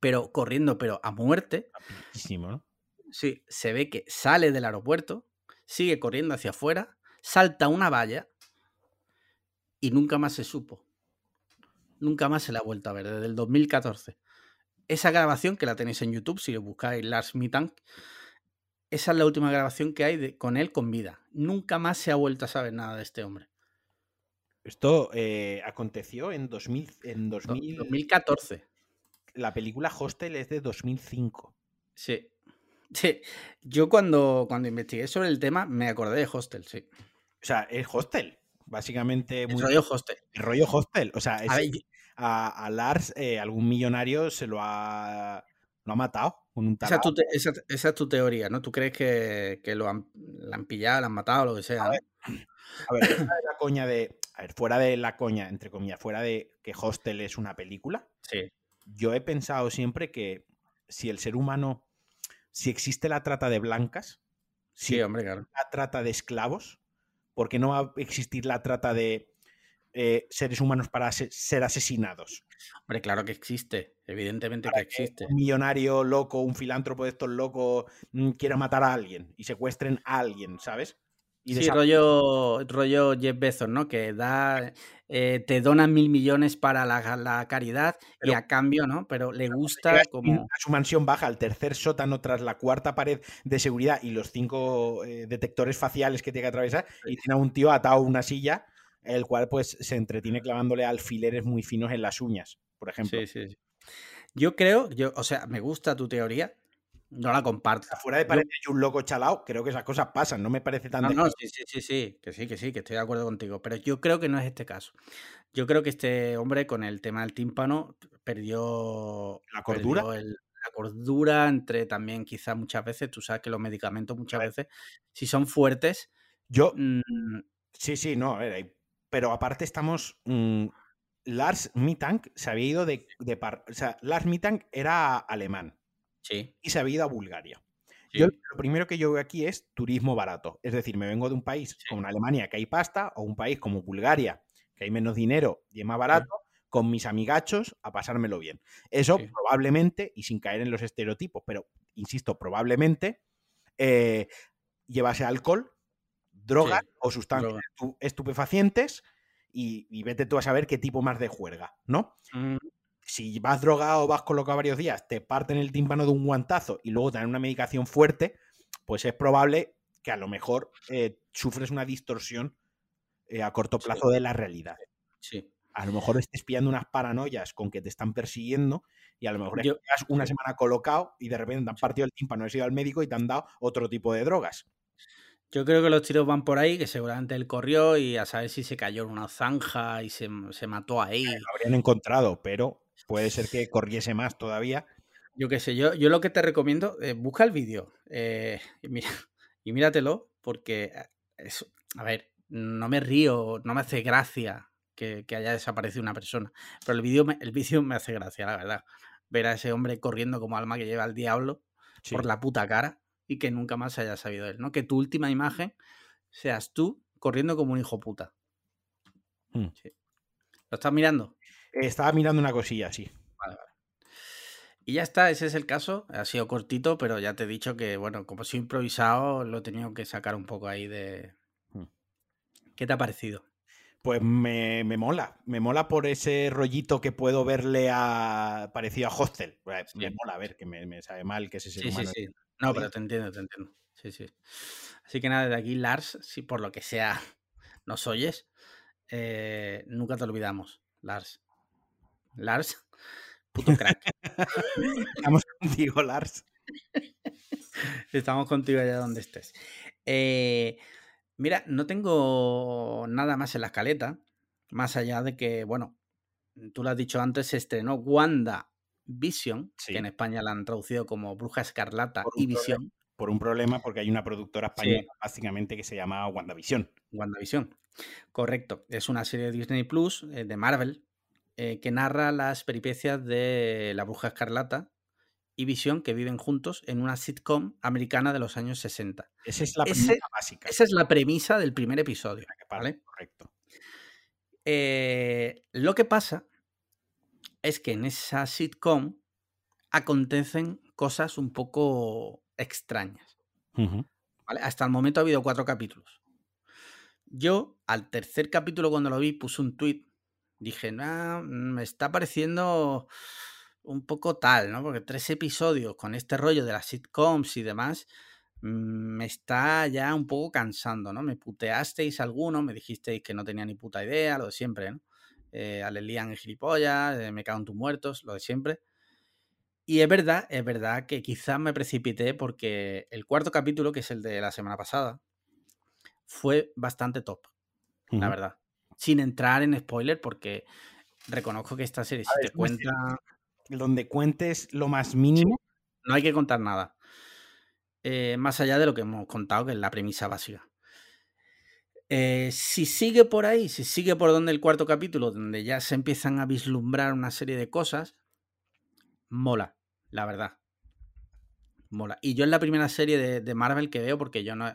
pero corriendo, pero a muerte. ¿no? Sí, se ve que sale del aeropuerto, sigue corriendo hacia afuera, salta una valla y nunca más se supo. Nunca más se la ha vuelto a ver, desde el 2014. Esa grabación que la tenéis en YouTube, si lo buscáis Lars Mittank, esa es la última grabación que hay con él con vida. Nunca más se ha vuelto a saber nada de este hombre. Esto eh, aconteció en, 2000, en 2014. La película Hostel es de 2005. Sí. Sí. Yo cuando, cuando investigué sobre el tema me acordé de Hostel, sí. O sea, es Hostel. Básicamente. El rollo Hostel. El rollo Hostel. O sea, a, Lars, eh, algún millonario se lo ha, lo ha matado con un esa, esa, es tu teoría, ¿no? ¿Tú crees que, lo han, la han pillado, la han matado, lo que sea? A ver, a ver fuera de la coña de. A ver, fuera de la coña, entre comillas, fuera de que Hostel es una película. Sí. Yo he pensado siempre que si el ser humano. Si existe la trata de blancas. Sí, hombre, claro. La trata de esclavos. Porque no va a existir la trata de eh, seres humanos para ser asesinados. Hombre, claro que existe, evidentemente que existe. un millonario loco, un filántropo de estos locos mm, quiera matar a alguien y secuestren a alguien, ¿sabes? Y sí, rollo, rollo Jeff Bezos, ¿no? Que da, eh, te donan mil millones para la, caridad y a cambio, ¿no? Pero le gusta como... A su mansión baja al tercer sótano tras la cuarta pared de seguridad y los cinco eh, detectores faciales que tiene que atravesar y tiene a un tío atado a una silla el cual pues se entretiene clavándole alfileres muy finos en las uñas, por ejemplo. Sí, sí, sí. Yo creo, yo, o sea, me gusta tu teoría, no la comparto. Fuera de parecer un loco chalao, creo que esas cosas pasan, no me parece tan... No, no, sí, sí, sí, sí, que sí, que sí, que estoy de acuerdo contigo, pero yo creo que no es este caso. Yo creo que este hombre con el tema del tímpano perdió... ¿La cordura? la cordura entre también quizás muchas veces, tú sabes que los medicamentos muchas veces, si son fuertes... Yo... Mm, sí, sí, no, a ver, hay pero aparte estamos... Mm, Lars Mittank se había ido de... o sea, Lars Mittank era alemán. Sí. Y se había ido a Bulgaria. Yo, lo primero que yo veo aquí es turismo barato. Es decir, me vengo de un país como Alemania que hay pasta o un país como Bulgaria que hay menos dinero y es más barato, con mis amigachos a pasármelo bien. Eso probablemente, y sin caer en los estereotipos, pero insisto, probablemente eh, llevase alcohol drogas o sustancias estupefacientes y, vete tú a saber qué tipo más de juerga, ¿no? Mm. Si vas drogado o vas colocado varios días, te parten el tímpano de un guantazo y luego te dan una medicación fuerte, pues es probable que a lo mejor eh, sufres una distorsión eh, a corto plazo de la realidad. Sí. A lo mejor estés pillando unas paranoias con que te están persiguiendo y a lo mejor estás una semana colocado y de repente te han partido el tímpano, has ido al médico y te han dado otro tipo de drogas. Yo creo que los tiros van por ahí, que seguramente él corrió y a saber si se cayó en una zanja y se, mató ahí. Lo habrían encontrado, pero puede ser que corriese más todavía. Yo qué sé, yo, yo lo que te recomiendo, eh, busca el vídeo eh, y, mira, y míratelo, porque eh, es, a ver, no me río, no me hace gracia que, haya desaparecido una persona, pero el vídeo el vídeo me hace gracia, la verdad. Ver a ese hombre corriendo como alma que lleva al diablo por la puta cara y que nunca más se haya sabido él, ¿no? Que tu última imagen seas tú corriendo como un hijo puta. Hmm. ¿Lo estás mirando? Estaba mirando una cosilla, sí. Vale, vale. Y ya está, ese es el caso. Ha sido cortito, pero ya te he dicho que, bueno, como soy improvisado, lo he tenido que sacar un poco ahí de. Hmm. ¿Qué te ha parecido? Pues me, mola, me mola por ese rollito que puedo verle a parecido a Hostel. Me mola, a ver, que me, sabe mal que ese ser sí, Sí, sí. No, pero te entiendo, te entiendo. Sí, sí. Así que nada, de aquí, Lars, si por lo que sea nos oyes, eh, nunca te olvidamos, Lars. Lars, puto crack. Estamos contigo, Lars. Estamos contigo allá donde estés. Eh, Mira, no tengo nada más en la escaleta, más allá de que, bueno, tú lo has dicho antes, se estrenó Wanda Vision, que en España la han traducido como Bruja Escarlata y Visión. Por un problema, porque hay una productora española básicamente que se llama WandaVision. WandaVision, correcto. Es una serie de Disney Plus, eh, de Marvel, eh, que narra las peripecias de la Bruja Escarlata y Visión que viven juntos en una sitcom americana de los años 60. Esa es la premisa básica. Esa es la premisa del primer episodio. ¿vale? Correcto. Eh, lo que pasa es que en esa sitcom acontecen cosas un poco extrañas. Hasta el momento ha habido cuatro capítulos. Yo, al tercer capítulo, cuando lo vi, puse un tweet. Dije, me está pareciendo un poco tal, ¿no? Porque tres episodios con este rollo de las sitcoms y demás mm, me está ya un poco cansando, ¿no? Me puteasteis alguno, me dijisteis que no tenía ni puta idea, lo de siempre, ¿no? Eh, a en gilipollas, eh, me cago en tus muertos, lo de siempre. Y es verdad, es verdad que quizás me precipité porque el cuarto capítulo, que es el de la semana pasada, fue bastante top, la verdad. Sin entrar en spoiler, porque reconozco que esta serie, si te cuenta. Donde cuentes lo más mínimo. no hay que contar nada. Eh, más allá de lo que hemos contado, que es la premisa básica. Eh, si sigue por ahí, si sigue por donde el cuarto capítulo, donde ya se empiezan a vislumbrar una serie de cosas, mola, la verdad. Mola. Y yo es la primera serie de, Marvel que veo, porque yo no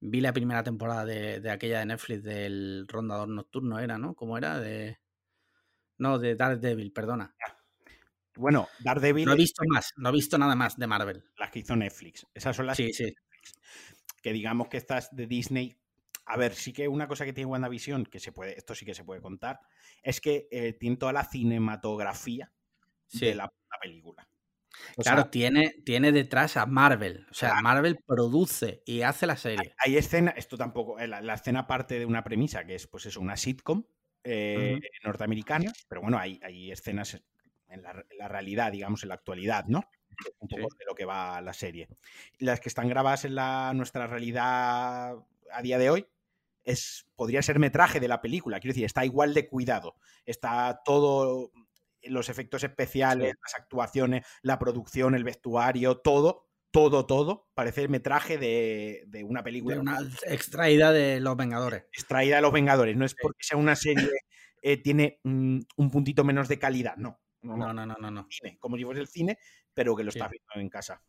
vi la primera temporada de, aquella de Netflix del Rondador Nocturno, era, ¿no? ¿Cómo era? De. No, de Daredevil, perdona. Bueno, Daredevil. No he visto más, no he visto nada más de Marvel. Las que hizo Netflix. Esas son las sí, sí. que digamos que estas de Disney. A ver, sí que una cosa que tiene WandaVision, que se puede, esto sí que se puede contar, es que eh, tiene toda la cinematografía de la película. claro, tiene, tiene detrás a Marvel. O sea, Marvel produce y hace la serie. Hay, escena, esto tampoco, eh, la, escena parte de una premisa que es, pues eso, una sitcom eh, norteamericana, pero bueno, hay, hay escenas en la, realidad, digamos, en la actualidad, ¿no? Un poco de lo que va la serie. Las que están grabadas en la, nuestra realidad a día de hoy, es, podría ser metraje de la película, quiero decir, está igual de cuidado, está todo los efectos especiales, las actuaciones, la producción, el vestuario, todo, todo, todo, parece el metraje de, una película. una extraída de Los Vengadores. Extraída de Los Vengadores, no es porque sea una serie, eh, tiene un puntito menos de calidad, no. No, no, no, no. no, como si fuese el cine, pero que lo está viendo en casa.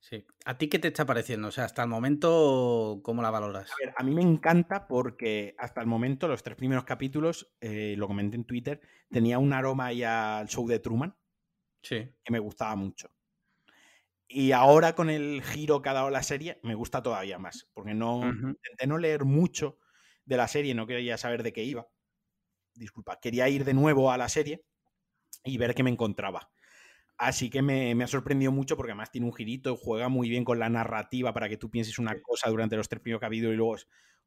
Sí. ¿A ti qué te está pareciendo? O sea, hasta el momento, ¿cómo la valoras? A, ver, a mí me encanta porque hasta el momento, los tres primeros capítulos, eh, lo comenté en Twitter, tenía un aroma ya al show de Truman. Sí. Que me gustaba mucho. Y ahora con el giro que ha dado la serie, me gusta todavía más. Porque no intenté no leer mucho de la serie, no quería saber de qué iba. Disculpa, quería ir de nuevo a la serie y ver qué me encontraba. Así que me, ha sorprendido mucho porque además tiene un girito, juega muy bien con la narrativa para que tú pienses una cosa durante los tres primeros que ha habido y luego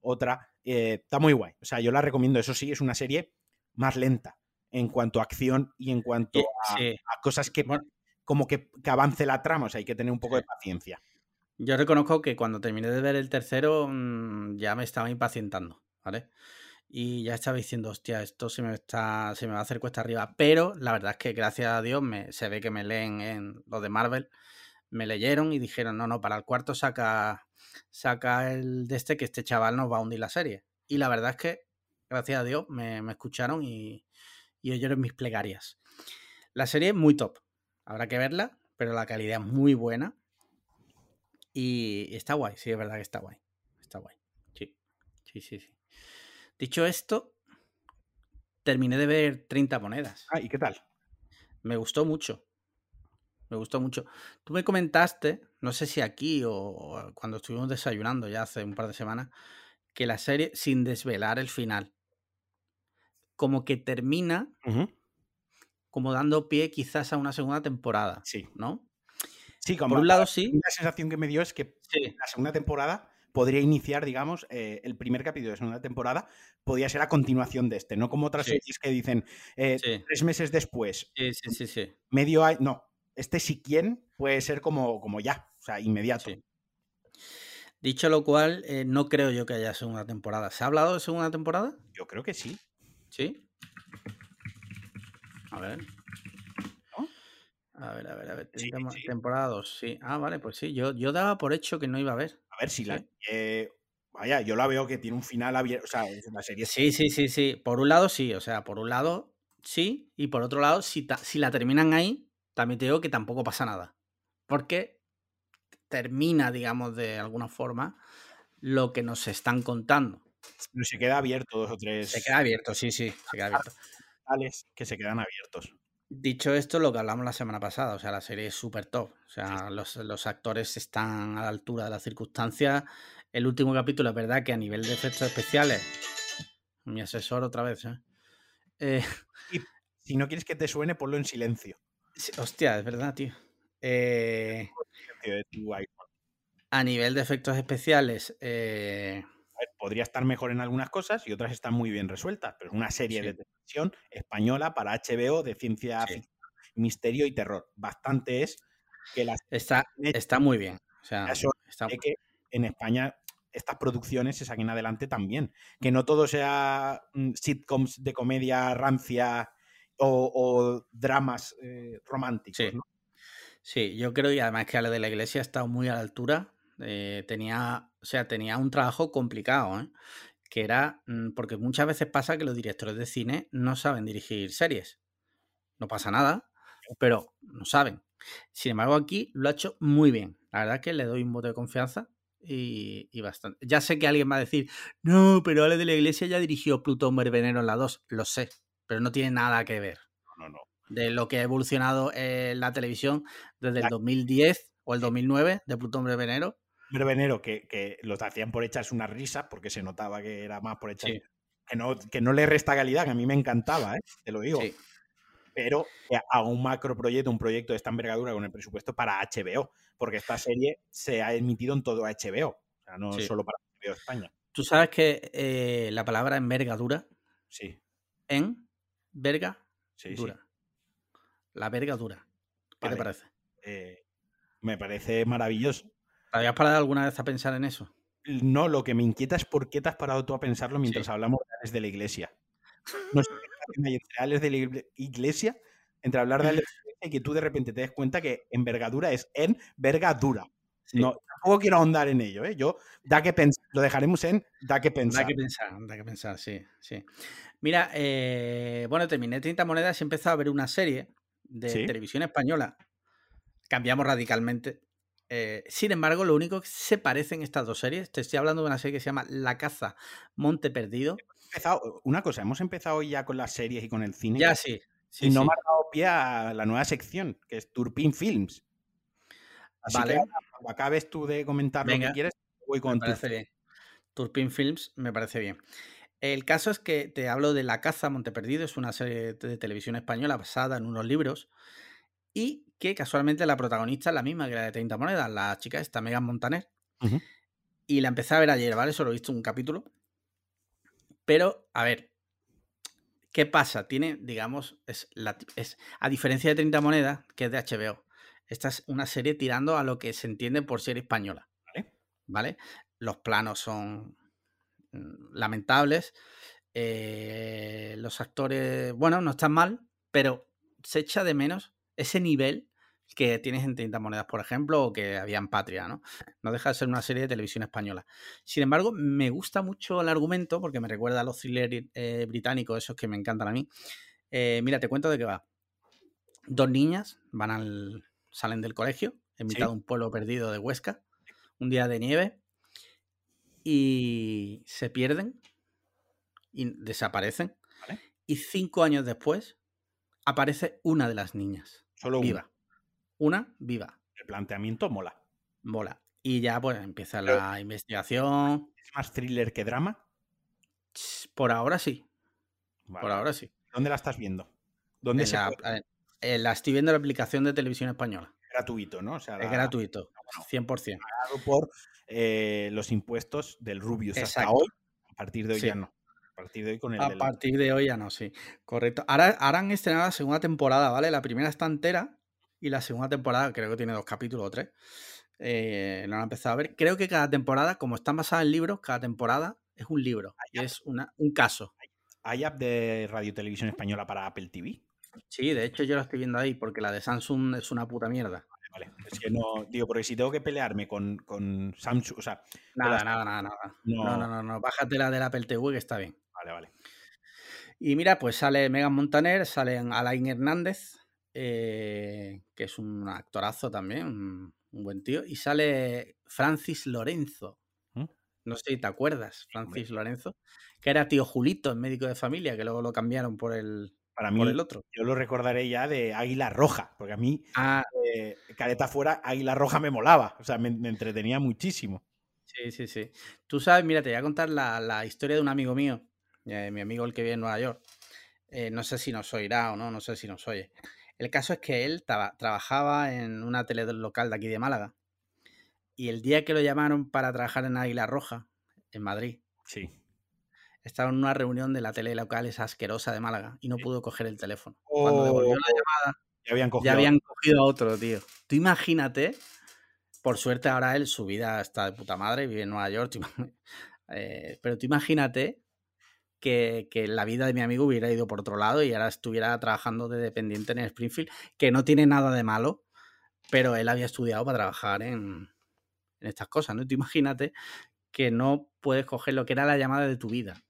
otra. Eh, está muy guay. O sea, yo la recomiendo. Eso sí, es una serie más lenta en cuanto a acción y en cuanto a, cosas que como que, avance la trama. O sea, hay que tener un poco de paciencia. Yo reconozco que cuando terminé de ver el tercero mm, ya me estaba impacientando, ¿vale? Y ya estaba diciendo, hostia, esto se me, está, se me va a hacer cuesta arriba. Pero la verdad es que gracias a Dios me, se ve que me leen en lo de Marvel, me leyeron y dijeron, no, no, para el cuarto saca, saca el de este que este chaval nos va a hundir la serie. Y la verdad es que, gracias a Dios, me, escucharon y, y oyeron mis plegarias. La serie es muy top. Habrá que verla, pero la calidad es muy buena. Y está guay, sí, es verdad que está guay. Está guay. Sí, sí, sí, sí. Dicho esto, terminé de ver 30 monedas. Ah, ¿y qué tal? Me gustó mucho. Me gustó mucho. Tú me comentaste, no sé si aquí o cuando estuvimos desayunando ya hace un par de semanas, que la serie, sin desvelar el final, como que termina como dando pie quizás a una segunda temporada. Sí. ¿No? Sí, como por un lado sí. La sensación que me dio es que la segunda temporada podría iniciar, digamos, eh, el primer capítulo de segunda temporada, podría ser a continuación de este, no como otras series que dicen eh, tres meses después. Sí, sí, sí, Medio año. No, este si quién puede ser como, como ya, o sea, inmediato. Dicho lo cual, eh, no creo yo que haya segunda temporada. ¿Se ha hablado de segunda temporada? Yo creo que sí. ¿Sí? A ver. A ver, a ver, a ver. Temporada 2, sí. Ah, vale, pues sí. Yo, yo daba por hecho que no iba a haber. A ver si la. vaya, yo la veo que tiene un final abierto. O sea, es una serie. Sí, sí, sí, sí. Por un lado, sí. O sea, por un lado, sí. Y por otro lado, si, si la terminan ahí, también te digo que tampoco pasa nada. Porque termina, digamos, de alguna forma lo que nos están contando. Pero se queda abierto dos o tres. Se queda abierto, sí, sí, se queda abierto. Que se quedan abiertos. Dicho esto, lo que hablamos la semana pasada, o sea, la serie es súper top. O sea, los, los, actores están a la altura de las circunstancias. El último capítulo, es verdad que a nivel de efectos especiales, mi asesor otra vez, ¿eh? eh si no quieres que te suene, ponlo en silencio. hostia, es verdad, tío. Eh, a nivel de efectos especiales. Eh, podría estar mejor en algunas cosas y otras están muy bien resueltas, pero es una serie de televisión española para HBO de ciencia ficción, misterio y terror. Bastante es que las. Está, está muy bien. O sea, está... que en España estas producciones se saquen adelante también. Que no todo sea mm, sitcoms de comedia rancia o, dramas eh, románticos. Sí. yo creo, y además que a lo de la iglesia ha estado muy a la altura. Eh, tenía, o sea, tenía un trabajo complicado, ¿eh? que era, mm, porque muchas veces pasa que los directores de cine no saben dirigir series. No pasa nada, pero no saben. Sin embargo, aquí lo ha hecho muy bien. La verdad que le doy un voto de confianza y, bastante. Ya sé que alguien va a decir, no, pero Ale de la Iglesia ya dirigió Plutón Verbenero en la 2. Lo sé, pero no tiene nada que ver. No, no. De lo que ha evolucionado en la televisión desde el 2010 o el 2009 de Plutón Verbenero. Verbenero, que, que los hacían por echarse una risa, porque se notaba que era más por echar. Que, no, que no le resta calidad, que a mí me encantaba, ¿eh? te lo digo. Sí pero a un macro proyecto, un proyecto de esta envergadura con el presupuesto para HBO, porque esta serie se ha emitido en todo HBO, o sea, no solo para HBO España. Tú sabes que eh, la palabra envergadura. Sí. En verga dura. La vergadura. ¿Qué te parece? Eh, me parece maravilloso. ¿Te habías parado alguna vez a pensar en eso? No, lo que me inquieta es por qué te has parado tú a pensarlo mientras hablamos de la iglesia. No sé de la iglesia, entre hablar de la iglesia y que tú de repente te des cuenta que envergadura es en vergadura. No, tampoco quiero ahondar en ello, ¿eh? Yo, da que pensar, lo dejaremos en da que pensar. Da que pensar, da que pensar, sí, sí. Mira, eh, bueno, terminé 30 monedas y he empezado a ver una serie de televisión española. Cambiamos radicalmente. Eh, sin embargo, lo único que se parecen estas dos series, te estoy hablando de una serie que se llama La Caza Monte Perdido una cosa, hemos empezado ya con las series y con el cine. Ya sí. y no me ha dado pie a la nueva sección, que es Turpin Films. Así vale. que cuando acabes tú de comentar lo que quieres, voy con Turpin Films, me parece bien. El caso es que te hablo de La Caza Monteperdido, es una serie de televisión española basada en unos libros y que casualmente la protagonista es la misma que la de 30 monedas, la chica esta, Megan Montaner. Y la empecé a ver ayer, ¿vale? Solo he visto un capítulo. Pero, a ver, ¿qué pasa? Tiene, digamos, es, es a diferencia de 30 monedas, que es de HBO, esta es una serie tirando a lo que se entiende por ser española. ¿Vale? Los planos son mm, lamentables. Eh, los actores, bueno, no están mal, pero se echa de menos ese nivel que tienes en 30 monedas, por ejemplo, o que había en Patria, ¿no? No deja de ser una serie de televisión española. Sin embargo, me gusta mucho el argumento porque me recuerda a los thrillers eh, británicos, esos que me encantan a mí. Eh, mira, te cuento de qué va. Dos niñas van al, salen del colegio en mitad de un pueblo perdido de Huesca, un día de nieve, y se pierden y desaparecen. Y cinco años después aparece una de las niñas. Solo viva una viva. El planteamiento mola. Mola. Y ya pues empieza la investigación. ¿Es más thriller que drama? Por ahora sí. Por ahora sí. ¿Dónde la estás viendo? ¿Dónde se la, eh, la estoy viendo en la aplicación de televisión española. Gratuito, ¿no? es gratuito, 100%. Pagado por eh, los impuestos del Rubius hasta hoy. A partir de hoy ya no. A partir de hoy con el. A partir de hoy ya no, sí. Correcto. Ahora, ahora han estrenado la segunda temporada, ¿vale? La primera está entera y la segunda temporada, creo que tiene dos capítulos o tres, eh, lo han empezado a ver. Creo que cada temporada, como están basadas en libros, cada temporada es un libro y es una, un caso. ¿Hay app de radio televisión española para Apple TV? Sí, de hecho yo la estoy viendo ahí porque la de Samsung es una puta mierda. Vale, Es que no, digo, porque si tengo que pelearme con, con Samsung, o sea... Nada, nada, nada, nada. No. no, no, no, bájate la del Apple TV que está bien. Vale, vale. Y mira, pues sale Megan Montaner, sale Alain Hernández, eh, que es un actorazo también, un, buen tío, y sale Francis Lorenzo. ¿Mm? No sé si te acuerdas, Francis Lorenzo, que era tío Julito, en médico de familia, que luego lo cambiaron por el, Para mí, el otro. Yo lo recordaré ya de Águila Roja, porque a mí, ah. eh, careta fuera, Águila Roja me molaba, o sea, me, entretenía muchísimo. Sí, sí, sí. Tú sabes, mira, te voy a contar la, historia de un amigo mío, eh, mi amigo el que vive en Nueva York. no sé si nos oirá o no, no sé si nos oye. El caso es que él trabajaba en una tele local de aquí de Málaga. Y el día que lo llamaron para trabajar en Águila Roja, en Madrid, sí. estaba en una reunión de la tele local esa asquerosa de Málaga y no pudo coger el teléfono. Cuando devolvió la oh. llamada, ya habían, cogido. ya habían cogido a otro, tío. Tú imagínate, por suerte ahora él, su vida está de puta madre, vive en Nueva York, eh, pero tú imagínate que, la vida de mi amigo hubiera ido por otro lado y ahora estuviera trabajando de dependiente en Springfield, que no tiene nada de malo, pero él había estudiado para trabajar en, estas cosas, ¿no? Tú imagínate que no puedes coger lo que era la llamada de tu vida.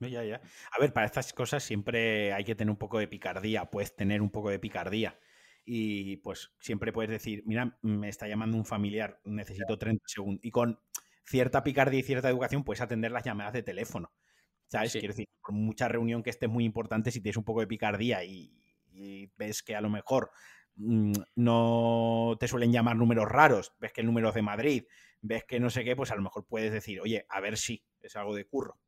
Ya, ya. A ver, para estas cosas siempre hay que tener un poco de picardía, puedes tener un poco de picardía. Y pues siempre puedes decir, mira, me está llamando un familiar, necesito 30 segundos. Y con cierta picardía y cierta educación puedes atender las llamadas de teléfono. ¿Sabes? Quiero decir, por mucha reunión que esté muy importante, si tienes un poco de picardía y, ves que a lo mejor mm, no te suelen llamar números raros, ves que el número es de Madrid, ves que no sé qué, pues a lo mejor puedes decir, oye, a ver si es algo de curro.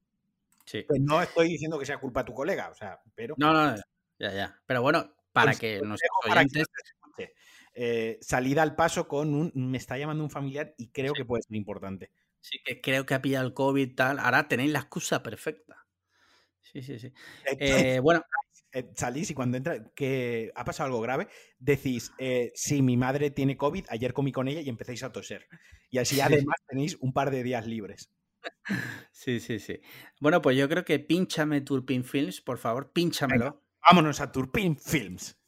Sí. Pues no estoy diciendo que sea culpa de tu colega, o sea, pero. No, no, ya, ya. Pero bueno, para que nos oyentes... eh, salida al paso con un. Me está llamando un familiar y creo que puede ser importante. Sí, que creo que ha pillado el COVID y tal. Ahora tenéis la excusa perfecta. Sí, sí, sí. Eh, bueno. Eh, salís y cuando entra, que ha pasado algo grave, decís, eh, sí, mi madre tiene COVID, ayer comí con ella y empecéis a toser. Y así además tenéis un par de días libres. Sí, sí, sí. Bueno, pues yo creo que pinchame Turpin Films, por favor, pínchamelo. vámonos a Turpin Films.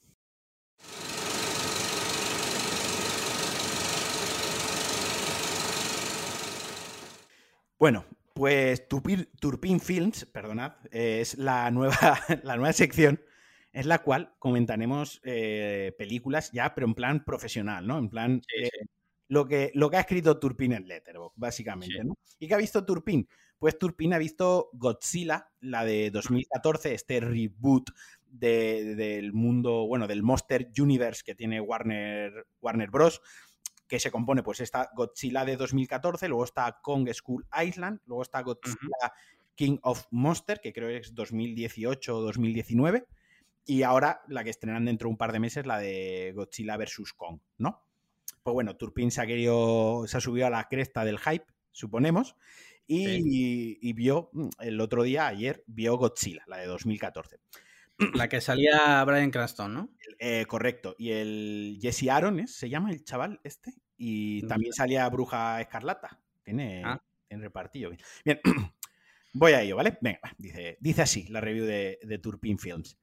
Bueno, pues Turpin, Films, perdonad, es la nueva, la nueva sección en la cual comentaremos eh, películas ya, pero en plan profesional, ¿no? En plan eh, Lo, que, lo que ha escrito Turpin en Letterboxd, básicamente, ¿no? ¿Y qué ha visto Turpin? Pues Turpin ha visto Godzilla, la de 2014, este reboot del mundo, bueno, del Monster Universe que tiene Warner, Warner Bros que se compone, pues está Godzilla de 2014, luego está Kong School Island, luego está Godzilla King of Monster, que creo que es 2018 o 2019, y ahora la que estrenan dentro de un par de meses, la de Godzilla vs. Kong, ¿no? Pues bueno, Turpin se ha querido, se ha subido a la cresta del hype, suponemos, y, vio el otro día, ayer, vio Godzilla, la de 2014. La que salía Brian Cranston, ¿no? Eh, correcto. Y el Jesse Aaron, ¿se llama el chaval este? Y también salía Bruja Escarlata. Tiene, ah. repartido. Bien, voy a ello, ¿vale? Venga, dice, dice así la review de, de Turpin Films.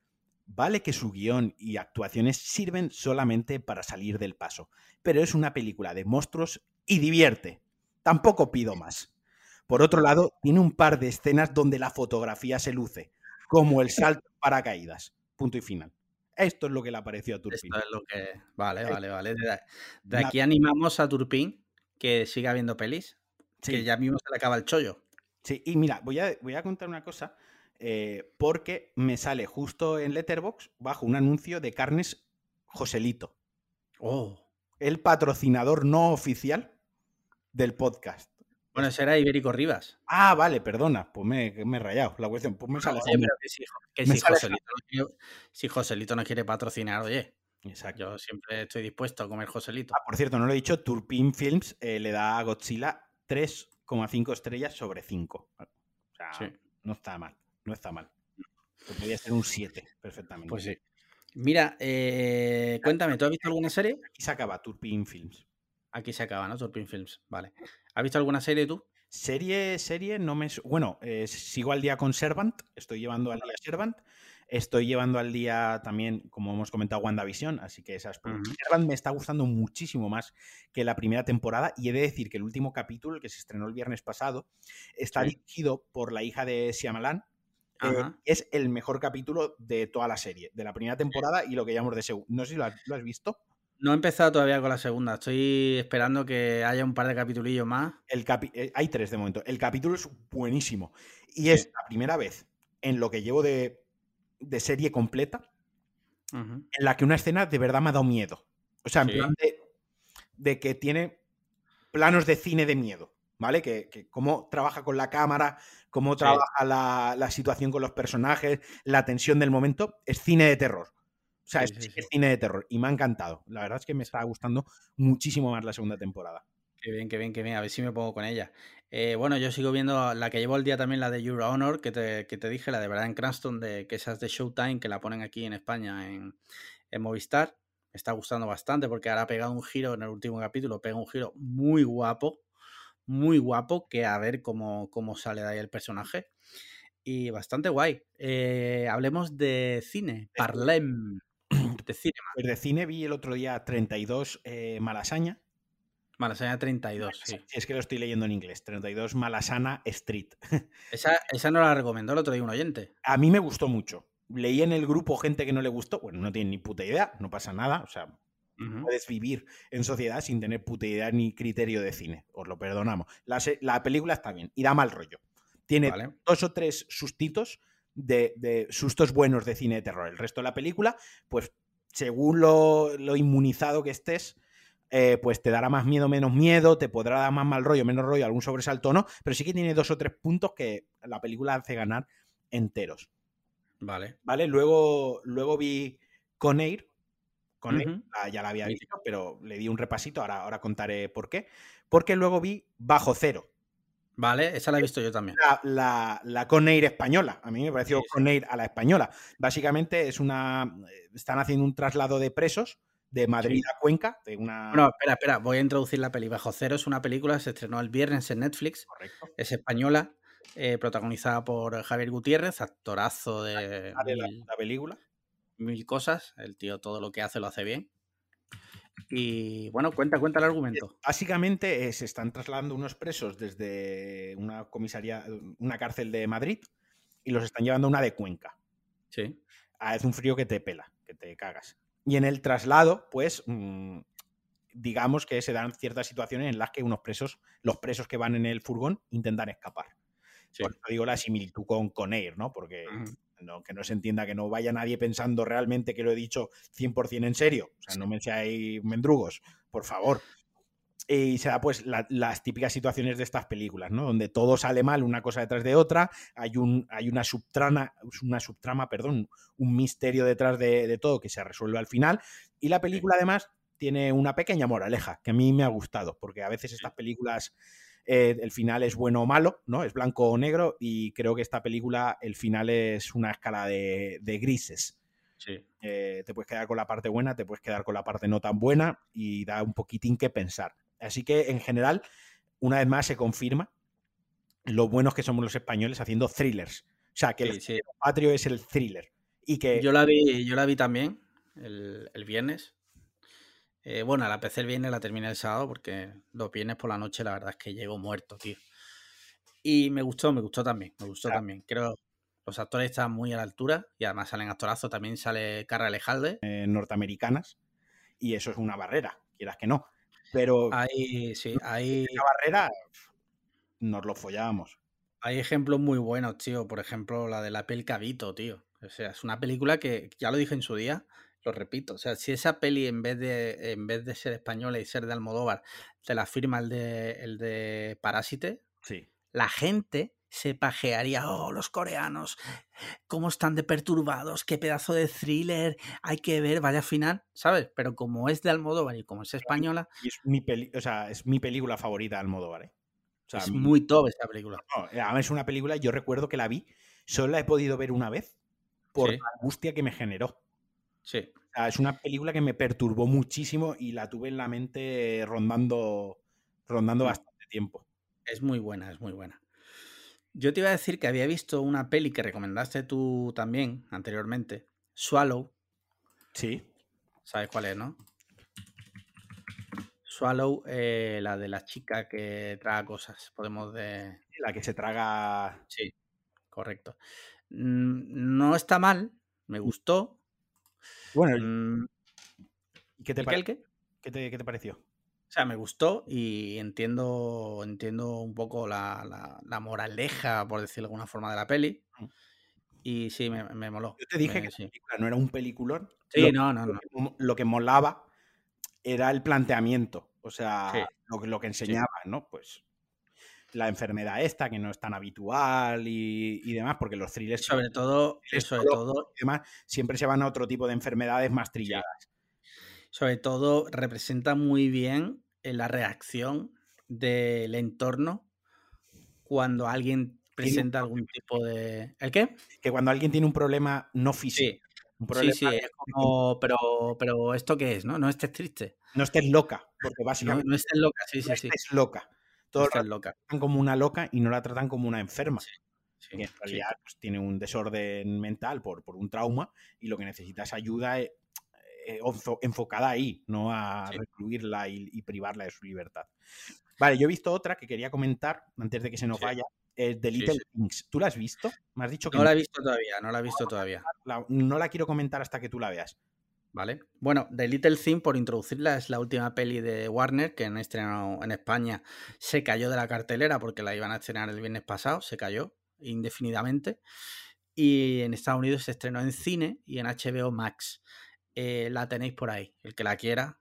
Vale que su guion y actuaciones sirven solamente para salir del paso, pero es una película de monstruos y divierte. Tampoco pido más. Por otro lado, tiene un par de escenas donde la fotografía se luce, como el salto paracaídas. Punto y final. Esto es lo que le apareció a Turpin. Esto es lo que. Vale, vale, vale. De, aquí animamos a Turpin que siga viendo pelis. Que ya mismo se le acaba el chollo. Sí, y mira, voy a, voy a contar una cosa. Eh, porque me sale justo en Letterbox bajo un anuncio de carnes Joselito. Oh. El patrocinador no oficial del podcast. Bueno, ese era Ibérico Rivas. Ah, vale, perdona, pues me, he rayado la cuestión. Pues me sale. que, si, Joselito no quiere, patrocinar, oye. Exacto. Yo siempre estoy dispuesto a comer Joselito. Ah, por cierto, no lo he dicho, Turpin Films eh, le da a Godzilla 3,5 estrellas sobre 5. O sea, no está mal, no está mal. Podría ser un 7, perfectamente. Pues sí. Mira, eh, cuéntame, ¿tú has visto alguna serie? Aquí se acaba Turpin Films. Aquí se acaba, ¿no? Turpin Films, vale. ¿Has visto alguna serie tú? Serie, serie, no me. Bueno, eh, sigo al día con Servant, estoy llevando al día Servant. Estoy llevando al día también, como hemos comentado, WandaVision, así que esas. Servant me está gustando muchísimo más que la primera temporada. Y he de decir que el último capítulo, el que se estrenó el viernes pasado, está dirigido por la hija de Siamalan, Eh, es el mejor capítulo de toda la serie, de la primera temporada y lo que llamamos de segunda. No sé si lo has, visto. No he empezado todavía con la segunda. Estoy esperando que haya un par de capitulillos más. El eh, hay tres de momento. El capítulo es buenísimo. Y es la primera vez en lo que llevo de, serie completa en la que una escena de verdad me ha dado miedo. O sea, en plan de, que tiene planos de cine de miedo. ¿Vale? Que, que cómo trabaja con la cámara, cómo trabaja la, situación con los personajes, la tensión del momento, es cine de terror. O sea, es, cine de terror y me ha encantado. La verdad es que me está gustando muchísimo más la segunda temporada. Qué bien, qué bien, qué bien. A ver si me pongo con ella. Eh, bueno, yo sigo viendo la que llevo el día también, la de Euro Honor, que te, que te dije, la de en Cranston, de, que esa es de Showtime, que la ponen aquí en España en, en Movistar. Me está gustando bastante porque ahora ha pegado un giro en el último capítulo, pega un giro muy guapo muy guapo, que a ver cómo, cómo sale de ahí el personaje. Y bastante guay. Eh, hablemos de cine, parlem de cine. Pues de cine vi el otro día 32 eh, Malasaña. Malasaña 32, sí. Es que lo estoy leyendo en inglés. 32 Malasana Street. Esa, esa no la recomendó el otro día un oyente. A mí me gustó mucho. Leí en el grupo gente que no le gustó. Bueno, no tiene ni puta idea, no pasa nada. O sea, Puedes vivir en sociedad sin tener puta idea ni criterio de cine. Os lo perdonamos. La, película está bien y da mal rollo. Tiene dos o tres sustitos de, sustos buenos de cine de terror. El resto de la película, pues según lo, inmunizado que estés, eh, pues te dará más miedo, menos miedo, te podrá dar más mal rollo, menos rollo, algún sobresalto no, pero sí que tiene dos o tres puntos que la película hace ganar enteros. Vale. Vale, luego, luego vi Conair, con él, ya la había visto, pero le di un repasito, ahora, ahora contaré por qué. Porque luego vi Bajo Cero. Vale, esa la he visto yo también. La, la, Conair española. A mí me pareció Conair a la española. Básicamente es una. Eh, están haciendo un traslado de presos de Madrid a Cuenca. De una... No, espera, espera, voy a introducir la peli. Bajo Cero es una película, se estrenó el viernes en Netflix. Correcto. Es española, eh, protagonizada por Javier Gutiérrez, actorazo de. la película mil cosas. El tío todo lo que hace lo hace bien. Y bueno, cuenta, cuenta el argumento. Básicamente eh, se están trasladando unos presos desde una comisaría, una cárcel de Madrid y los están llevando a una de Cuenca. Sí. Ah, es un frío que te pela, que te cagas. Y en el traslado, pues, mm, digamos que se dan ciertas situaciones en las que unos presos, los presos que van en el furgón, intentan escapar. Por eso digo la similitud con, con Air, ¿no? Porque que no se entienda que no vaya nadie pensando realmente que lo he dicho 100% en serio. O sea, no me seáis mendrugos, por favor. Y se da pues las típicas situaciones de estas películas, ¿no? Donde todo sale mal una cosa detrás de otra, hay, un, hay una subtrama, una subtrama, perdón, un misterio detrás de, de todo que se resuelve al final. Y la película además tiene una pequeña moraleja que a mí me ha gustado, porque a veces estas películas eh, el final es bueno o malo, ¿no? Es blanco o negro y creo que esta película, el final es una escala de, grises. Sí. Eh, te puedes quedar con la parte buena, te puedes quedar con la parte no tan buena y da un poquitín que pensar. Así que en general, una vez más se confirma lo buenos que somos los españoles haciendo thrillers. O sea, que el patrio es el thriller. Y que... Yo la vi, yo la vi también el, el viernes eh, bueno, la PC el viernes la terminé el sábado porque los viernes por la noche la verdad es que llego muerto, tío. Y me gustó, me gustó también, me gustó también. Creo los actores están muy a la altura y además salen actorazos. También sale Carra Alejalde. Eh, norteamericanas y eso es una barrera, quieras que no. Pero ahí, sí, hay... Esa barrera nos lo follábamos. Hay ejemplos muy buenos, tío. Por ejemplo, la de la pel Cabito, tío. O sea, es una película que ya lo dije en su día, lo repito, o sea, si esa peli en vez de, en vez de ser española y ser de Almodóvar, te la firma el de, el de Parásite, sí. la gente se pajearía, oh, los coreanos, cómo están de perturbados, qué pedazo de thriller, hay que ver, vaya final, ¿sabes? Pero como es de Almodóvar y como es española... es mi, o sea, es mi película favorita de Almodóvar, ¿eh? es muy top esa película. No, es una película, yo recuerdo que la vi, solo la he podido ver una vez por la angustia que me generó. Sí. es una película que me perturbó muchísimo y la tuve en la mente rondando, rondando mm. bastante tiempo. Es muy buena, es muy buena. Yo te iba a decir que había visto una peli que recomendaste tú también anteriormente, Swallow. Sí. ¿Sabes cuál es, no? Swallow, eh, la de la chica que traga cosas, podemos de... La que se traga... Sí, correcto. Mm, no está mal, me gustó. Bueno, mm, ¿qué te, ¿Qué, te, pareció? O sea, me gustó y entiendo, entiendo un poco la, moraleja, por decirlo de alguna forma, de la peli. Mm. Y sí, me, moló. Yo te dije que la película no era un peliculón. Sí, no, no, no. Lo que, molaba era el planteamiento. O sea, lo, lo, que enseñaba, ¿no? Pues la enfermedad esta, que no es tan habitual y, demás, porque los thrillers... Sobre todo, sobre todo... demás, siempre se van a otro tipo de enfermedades más trilladas. Sobre todo, representa muy bien eh, la reacción del entorno cuando alguien presenta algún tipo de... ¿El qué? Que cuando alguien tiene un problema no físico. Sí, sí, es como, pero, pero ¿esto qué es? ¿No? No estés triste. No estés loca, porque básicamente... No, estés loca, sí, sí, no estés loca. Todos la tratan como una loca y no la tratan como una enferma. Sí, en realidad pues, tiene un desorden mental por, por, un trauma y lo que necesita es ayuda eh, eh, enfocada ahí, no a recluirla y, privarla de su libertad. Vale, yo he visto otra que quería comentar antes de que se nos vaya. The Little Things. ¿Tú la has visto? Me has dicho que no la he visto todavía, no la he visto todavía. no la quiero comentar hasta que tú la veas. ¿Vale? Bueno, The Little Thing, por introducirla, es la última peli de Warner que han estrenado en España. Se cayó de la cartelera porque la iban a estrenar el viernes pasado, se cayó indefinidamente. Y en Estados Unidos se estrenó en cine y en HBO Max. Eh, la tenéis por ahí. El que la quiera,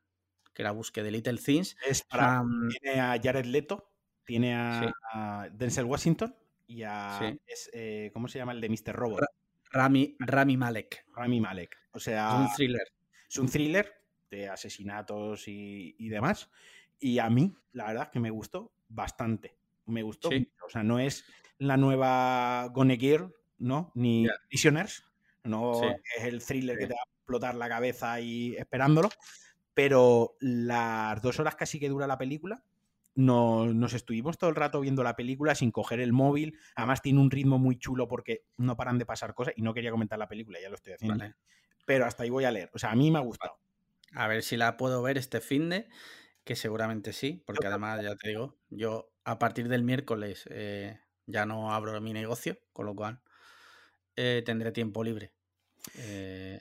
que la busque The Little Things. Es para, tiene a Jared Leto, tiene a, Denzel Washington y a. Eh, ¿Cómo se llama el de Mr. Robot? Rami, Rami Malek. Rami Malek. O sea. Es un thriller. Es un thriller de asesinatos y, demás. Y a mí, la verdad, es que me gustó bastante. Me gustó. O sea, no es la nueva Gone Girl, ¿no? Ni Prisoners. No es el thriller que te va a explotar la cabeza y esperándolo. Pero las dos horas casi que dura la película, nos, estuvimos todo el rato viendo la película sin coger el móvil. Además, tiene un ritmo muy chulo porque no paran de pasar cosas. Y no quería comentar la película, ya lo estoy haciendo pero hasta ahí voy a leer. O sea, a mí me ha gustado. A ver si la puedo ver este fin de, que seguramente sí, porque además, ya te digo, yo a partir del miércoles eh, ya no abro mi negocio, con lo cual eh, tendré tiempo libre. Eh,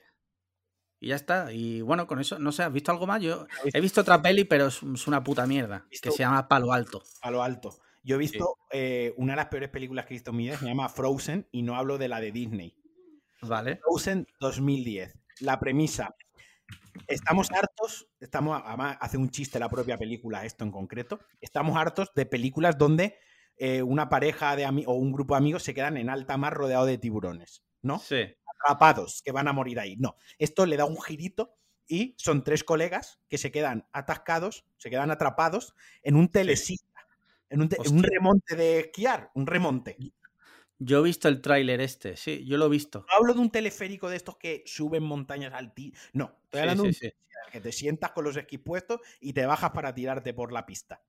y ya está. Y bueno, con eso, no sé, ¿has visto algo más? Yo he visto otra peli, pero es, una puta mierda, que se llama Palo Alto. Palo Alto. Yo he visto una de las peores películas que he visto en mi vida, se llama Frozen, y no hablo de la de Disney. Vale. Frozen 2010. La premisa. Estamos hartos, estamos, además hace un chiste la propia película, esto en concreto. Estamos hartos de películas donde eh, una pareja de o un grupo de amigos se quedan en alta mar rodeado de tiburones, ¿no? Sí. Atrapados, que van a morir ahí. No. Esto le da un girito y son tres colegas que se quedan atascados, se quedan atrapados en un telesilla, en, un, en un remonte de esquiar, un remonte. Yo he visto el tráiler este, sí, yo lo he visto. No hablo de un teleférico de estos que suben montañas al ti. No, estoy hablando de un que te sientas con los esquís puestos y te bajas para tirarte por la pista.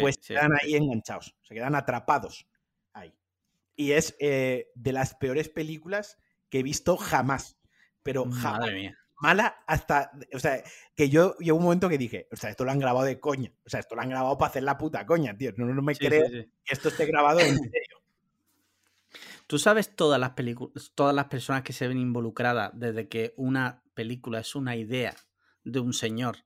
pues se quedan ahí enganchados, se quedan atrapados ahí. Y es eh, de las peores películas que he visto jamás. Pero jamás. Madre mía. Mala hasta. O sea, que yo llegó un momento que dije, o sea, esto lo han grabado de coña. O sea, esto lo han grabado para hacer la puta coña, tío. No, no me creo que esto esté grabado en serio. Tú sabes todas las películas, todas las personas que se ven involucradas desde que una película es una idea de un señor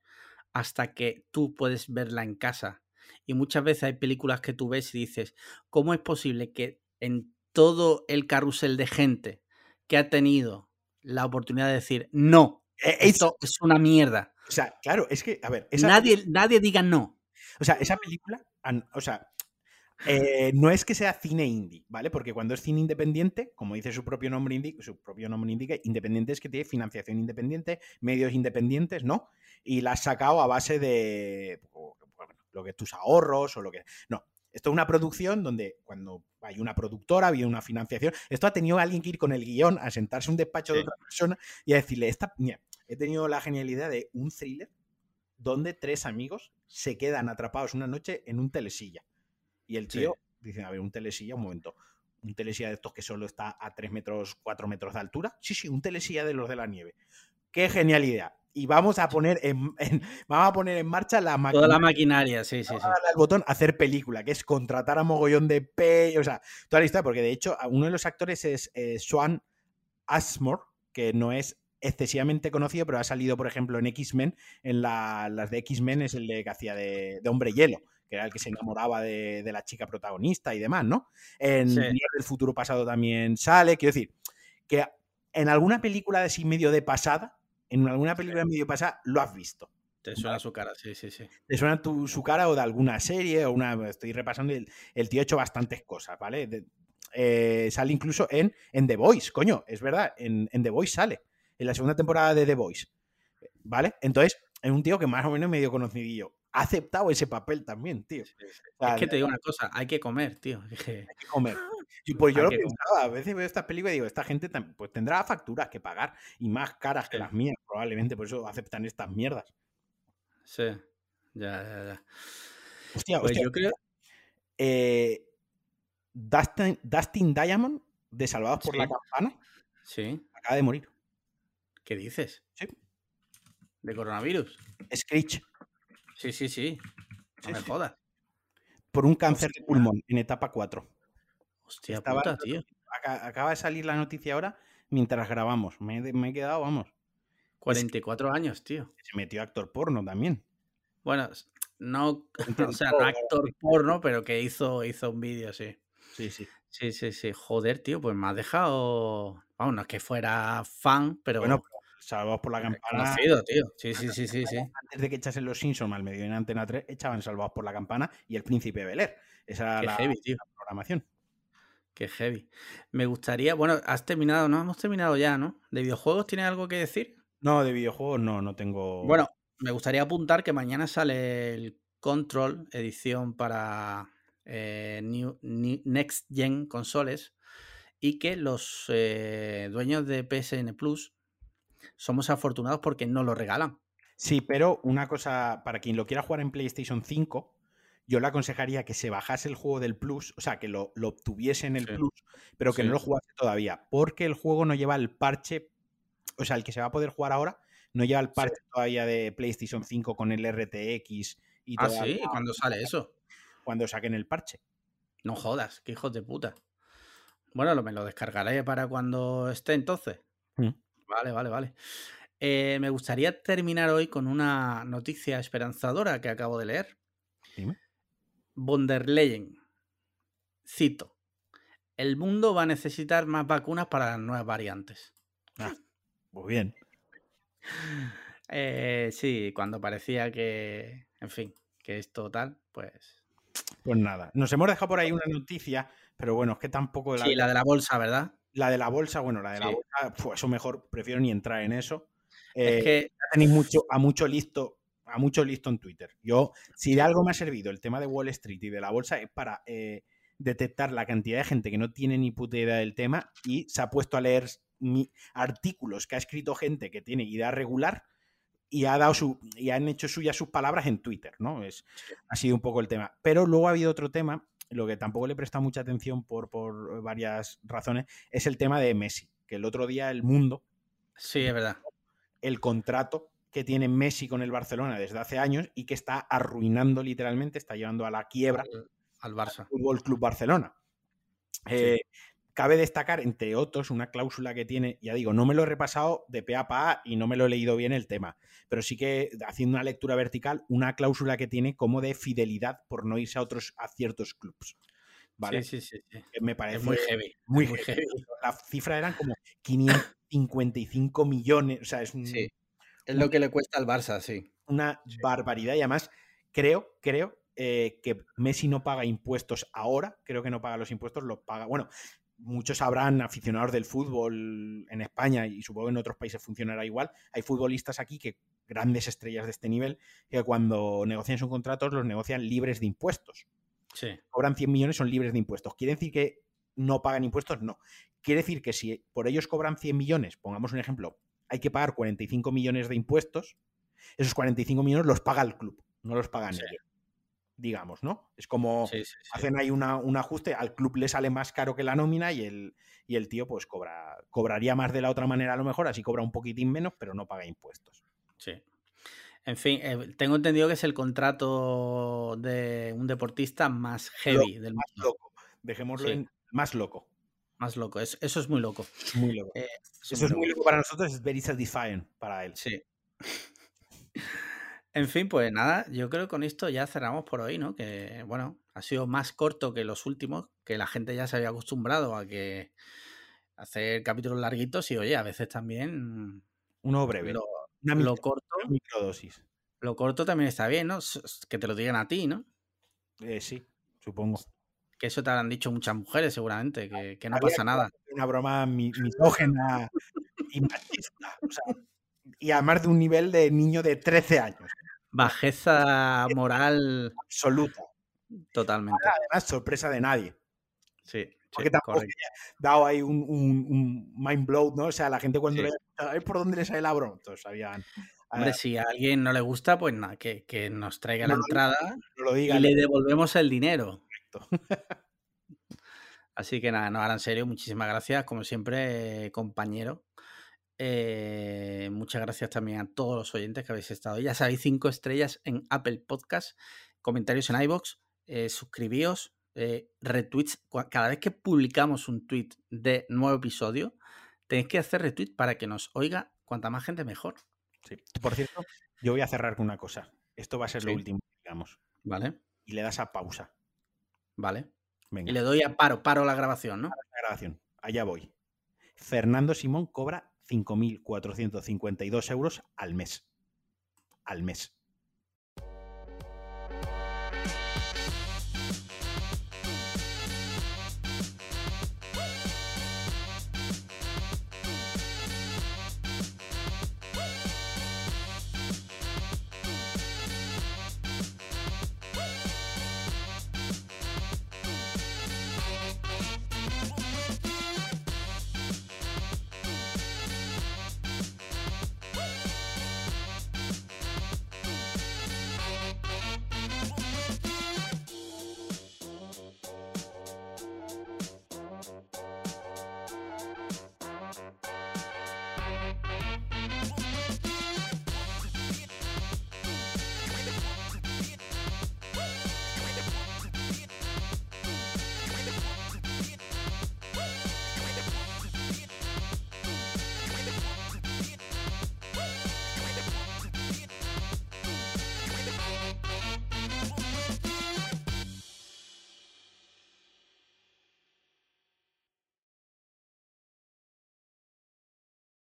hasta que tú puedes verla en casa. Y muchas veces hay películas que tú ves y dices, ¿cómo es posible que en todo el carrusel de gente que ha tenido la oportunidad de decir, no, e, esto es una mierda? O sea, claro, es que, a ver, nadie, nadie diga no. O sea, esa película, o sea, eh, no es que sea cine indie, ¿vale? Porque cuando es cine independiente, como dice su propio nombre indica, su propio nombre indica, independiente es que tiene financiación independiente, medios independientes, ¿no? Y la has sacado a base de lo que tus ahorros o lo que. No. Esto es una producción donde cuando hay una productora, había una financiación. Esto ha tenido alguien que ir con el guion a sentarse en un despacho de otra persona y a decirle, esta, he tenido la genialidad de un thriller donde tres amigos se quedan atrapados una noche en un telesilla. Y el tío dice, a ver, un telesilla, un momento. Un telesilla de estos que solo está a 3 metros, 4 metros de altura. Sí, sí, un telesilla de los de la nieve. Qué genialidad. y vamos a poner en, vamos a poner en marcha la maquinaria. Toda la maquinaria, sí, sí, sí. el botón hacer película, que es contratar a mogollón de P, o sea, toda la historia, porque de hecho uno de los actores es eh, Swan Ashmore, que no es excesivamente conocido, pero ha salido, por ejemplo, en X-Men, en las de X-Men es el de que hacía de, Hombre Hielo, que era el que se enamoraba de, la chica protagonista y demás, ¿no? En el Futuro Pasado también sale, quiero decir, que en alguna película de sí medio de pasada, en alguna película de medio pasada, lo has visto. Te suena su cara, sí, sí, sí. Te suena su cara o de alguna serie o una. Estoy repasando. El, el tío ha hecho bastantes cosas, ¿vale? Eh, sale incluso en, en The Voice, coño, es verdad, en, en The Voice sale en la segunda temporada de The Voice. ¿Vale? Entonces, es un tío que más o menos medio conocidillo. Ha aceptado ese papel también, tío. es que te digo una cosa, hay que comer, tío. Hay que comer. Y pues yo lo pensaba, a veces veo estas películas y digo, esta gente pues tendrá facturas que pagar y más caras que las mías, probablemente, por eso aceptan estas mierdas. Sí, ya, ya, ya. Hostia, pues yo creo. Eh, Dustin, Diamond, de Salvados por la Campana, sí. acaba de morir. ¿Qué dices? Sí. ¿De coronavirus? Screech. Sí, sí, sí. No me jodas. Por un cáncer de pulmón en etapa 4. Hostia puta, tío. Acaba de salir la noticia ahora mientras grabamos. Me, he quedado, vamos. 44 años, tío. Se metió actor porno también. Bueno, no, o sea, no actor porno, pero que hizo, hizo un vídeo, sí. Sí, sí. Sí, sí, sí. Joder, tío, pues me ha dejado. Vamos, no es que fuera fan, pero. Bueno, Salvados por la Campana. Conocido, tío. Sí, sí, sí, sí, sí. Antes de que echasen los Simpsons al medio en Antena 3, echaban Salvados por la Campana y El Príncipe Beler. Esa era la, programación. Qué heavy. Me gustaría, bueno, has terminado, ¿no? Hemos terminado ya, ¿no? ¿De videojuegos tienes algo que decir? No, de videojuegos no, no tengo. Bueno, me gustaría apuntar que mañana sale el Control, edición para eh, Next Gen consoles, y que los eh, dueños de PSN Plus somos afortunados porque no lo regalan. Sí, pero una cosa, para quien lo quiera jugar en PlayStation 5, yo le aconsejaría que se bajase el juego del Plus, o sea, que lo, obtuviese en el Plus, pero que no lo jugase todavía, porque el juego no lleva el parche, o sea, el que se va a poder jugar ahora, no lleva el parche todavía de PlayStation 5 con el RTX y todo. Ah, sí, ¿cuándo sale eso? Cuando saquen el parche. No jodas, qué hijos de puta. Bueno, me lo descargaré para cuando esté entonces. Mm. Vale, vale, vale. Eh, me gustaría terminar hoy con una noticia esperanzadora que acabo de leer. Dime. Von der Leyen. Cito. El mundo va a necesitar más vacunas para las nuevas variantes. Ah, muy bien. Eh, sí, cuando parecía que, en fin, que es total, pues... Pues nada, nos hemos dejado por ahí una noticia, pero bueno, es que tampoco... La... Sí, la de la bolsa, ¿verdad? La de la bolsa, bueno, la de la bolsa, pues eso mejor, prefiero ni entrar en eso. es eh, que tenéis mucho, a mucho listo, a mucho listo en Twitter. Yo, si de algo me ha servido el tema de Wall Street y de la bolsa, es para eh, detectar la cantidad de gente que no tiene ni puta idea del tema y se ha puesto a leer artículos que ha escrito gente que tiene idea regular y ha dado su y han hecho suyas sus palabras en Twitter, ¿no? Es, ha sido un poco el tema. Pero luego ha habido otro tema lo que tampoco le presta mucha atención por, por varias razones, es el tema de Messi, que el otro día el mundo... Sí, es verdad. El contrato que tiene Messi con el Barcelona desde hace años y que está arruinando literalmente, está llevando a la quiebra al, Barça. Fútbol Club Barcelona. Eh, Cabe destacar, entre otros, una cláusula que tiene, ya digo, no me lo he repasado de pe a pa y no me lo he leído bien el tema, pero sí que haciendo una lectura vertical, una cláusula que tiene como de fidelidad por no irse a otros a ciertos clubs. ¿Vale? Sí, sí, sí, Me parece muy heavy. Muy, heavy. La cifra eran como 555 millones. O sea, es Es lo que le cuesta al Barça, sí. Una barbaridad. Y además, creo, creo eh, que Messi no paga impuestos ahora. Creo que no paga los impuestos, los paga. Bueno, muchos sabrán, aficionados del fútbol en España y supongo que en otros países funcionará igual, hay futbolistas aquí que, grandes estrellas de este nivel, que cuando negocian sus contratos los negocian libres de impuestos. Sí. Cobran 100 millones, son libres de impuestos. ¿Quiere decir que no pagan impuestos? No. Quiere decir que si por ellos cobran 100 millones, pongamos un ejemplo, hay que pagar 45 millones de impuestos, esos 45 millones los paga el club, no los pagan ellos digamos, ¿no? Es como hacen ahí una, un ajuste, al club le sale más caro que la nómina y el, y el tío pues cobra, cobraría más de la otra manera a lo mejor, así cobra un poquitín menos, pero no paga impuestos. Sí. En fin, eh, tengo entendido que es el contrato de un deportista más heavy del más loco. Dejémoslo en más loco. Más loco. eso es muy loco. Muy loco. Eh, eso, es muy loco para nosotros, es very satisfying para él. Sí. En fin, pues nada, yo creo que con esto ya cerramos por hoy, ¿no? Que bueno, ha sido más corto que los últimos, que la gente ya se había acostumbrado a que hacer capítulos larguitos y oye, a veces también uno breve. Lo, lo corto. microdosis. Lo corto también está bien, ¿no? Que te lo digan a ti, ¿no? Eh, sí, supongo. Que eso te habrán dicho muchas mujeres, seguramente, que, no pasa nada. Una broma misógena y machista. Y además de un nivel de niño de 13 años. Bajeza moral. Absoluta. Totalmente. Además, sorpresa de nadie. Sí. Porque tampoco dado ahí un, un, mind blow, ¿no? O sea, la gente cuando le le por dónde le sale la broma, todos sabían. Hombre, si a alguien no le gusta, pues nada, que, que nos traiga la entrada lo diga, y le devolvemos el dinero. Así que nada, no, ahora en serio, muchísimas gracias, como siempre, compañero. Eh, muchas gracias también a todos los oyentes que habéis estado. Ya sabéis, cinco estrellas en Apple Podcast, comentarios en iBox, eh, suscribíos, eh, retweets. Cada vez que publicamos un tweet de nuevo episodio, tenéis que hacer retweet para que nos oiga cuanta más gente mejor. Sí. Por cierto, yo voy a cerrar con una cosa. Esto va a ser lo último, digamos. Vale. Y le das a pausa. Vale. Y le doy a paro, paro la grabación, ¿no? la grabación. Allá voy. Fernando Simón cobra 5.452 euros al mes. Al mes.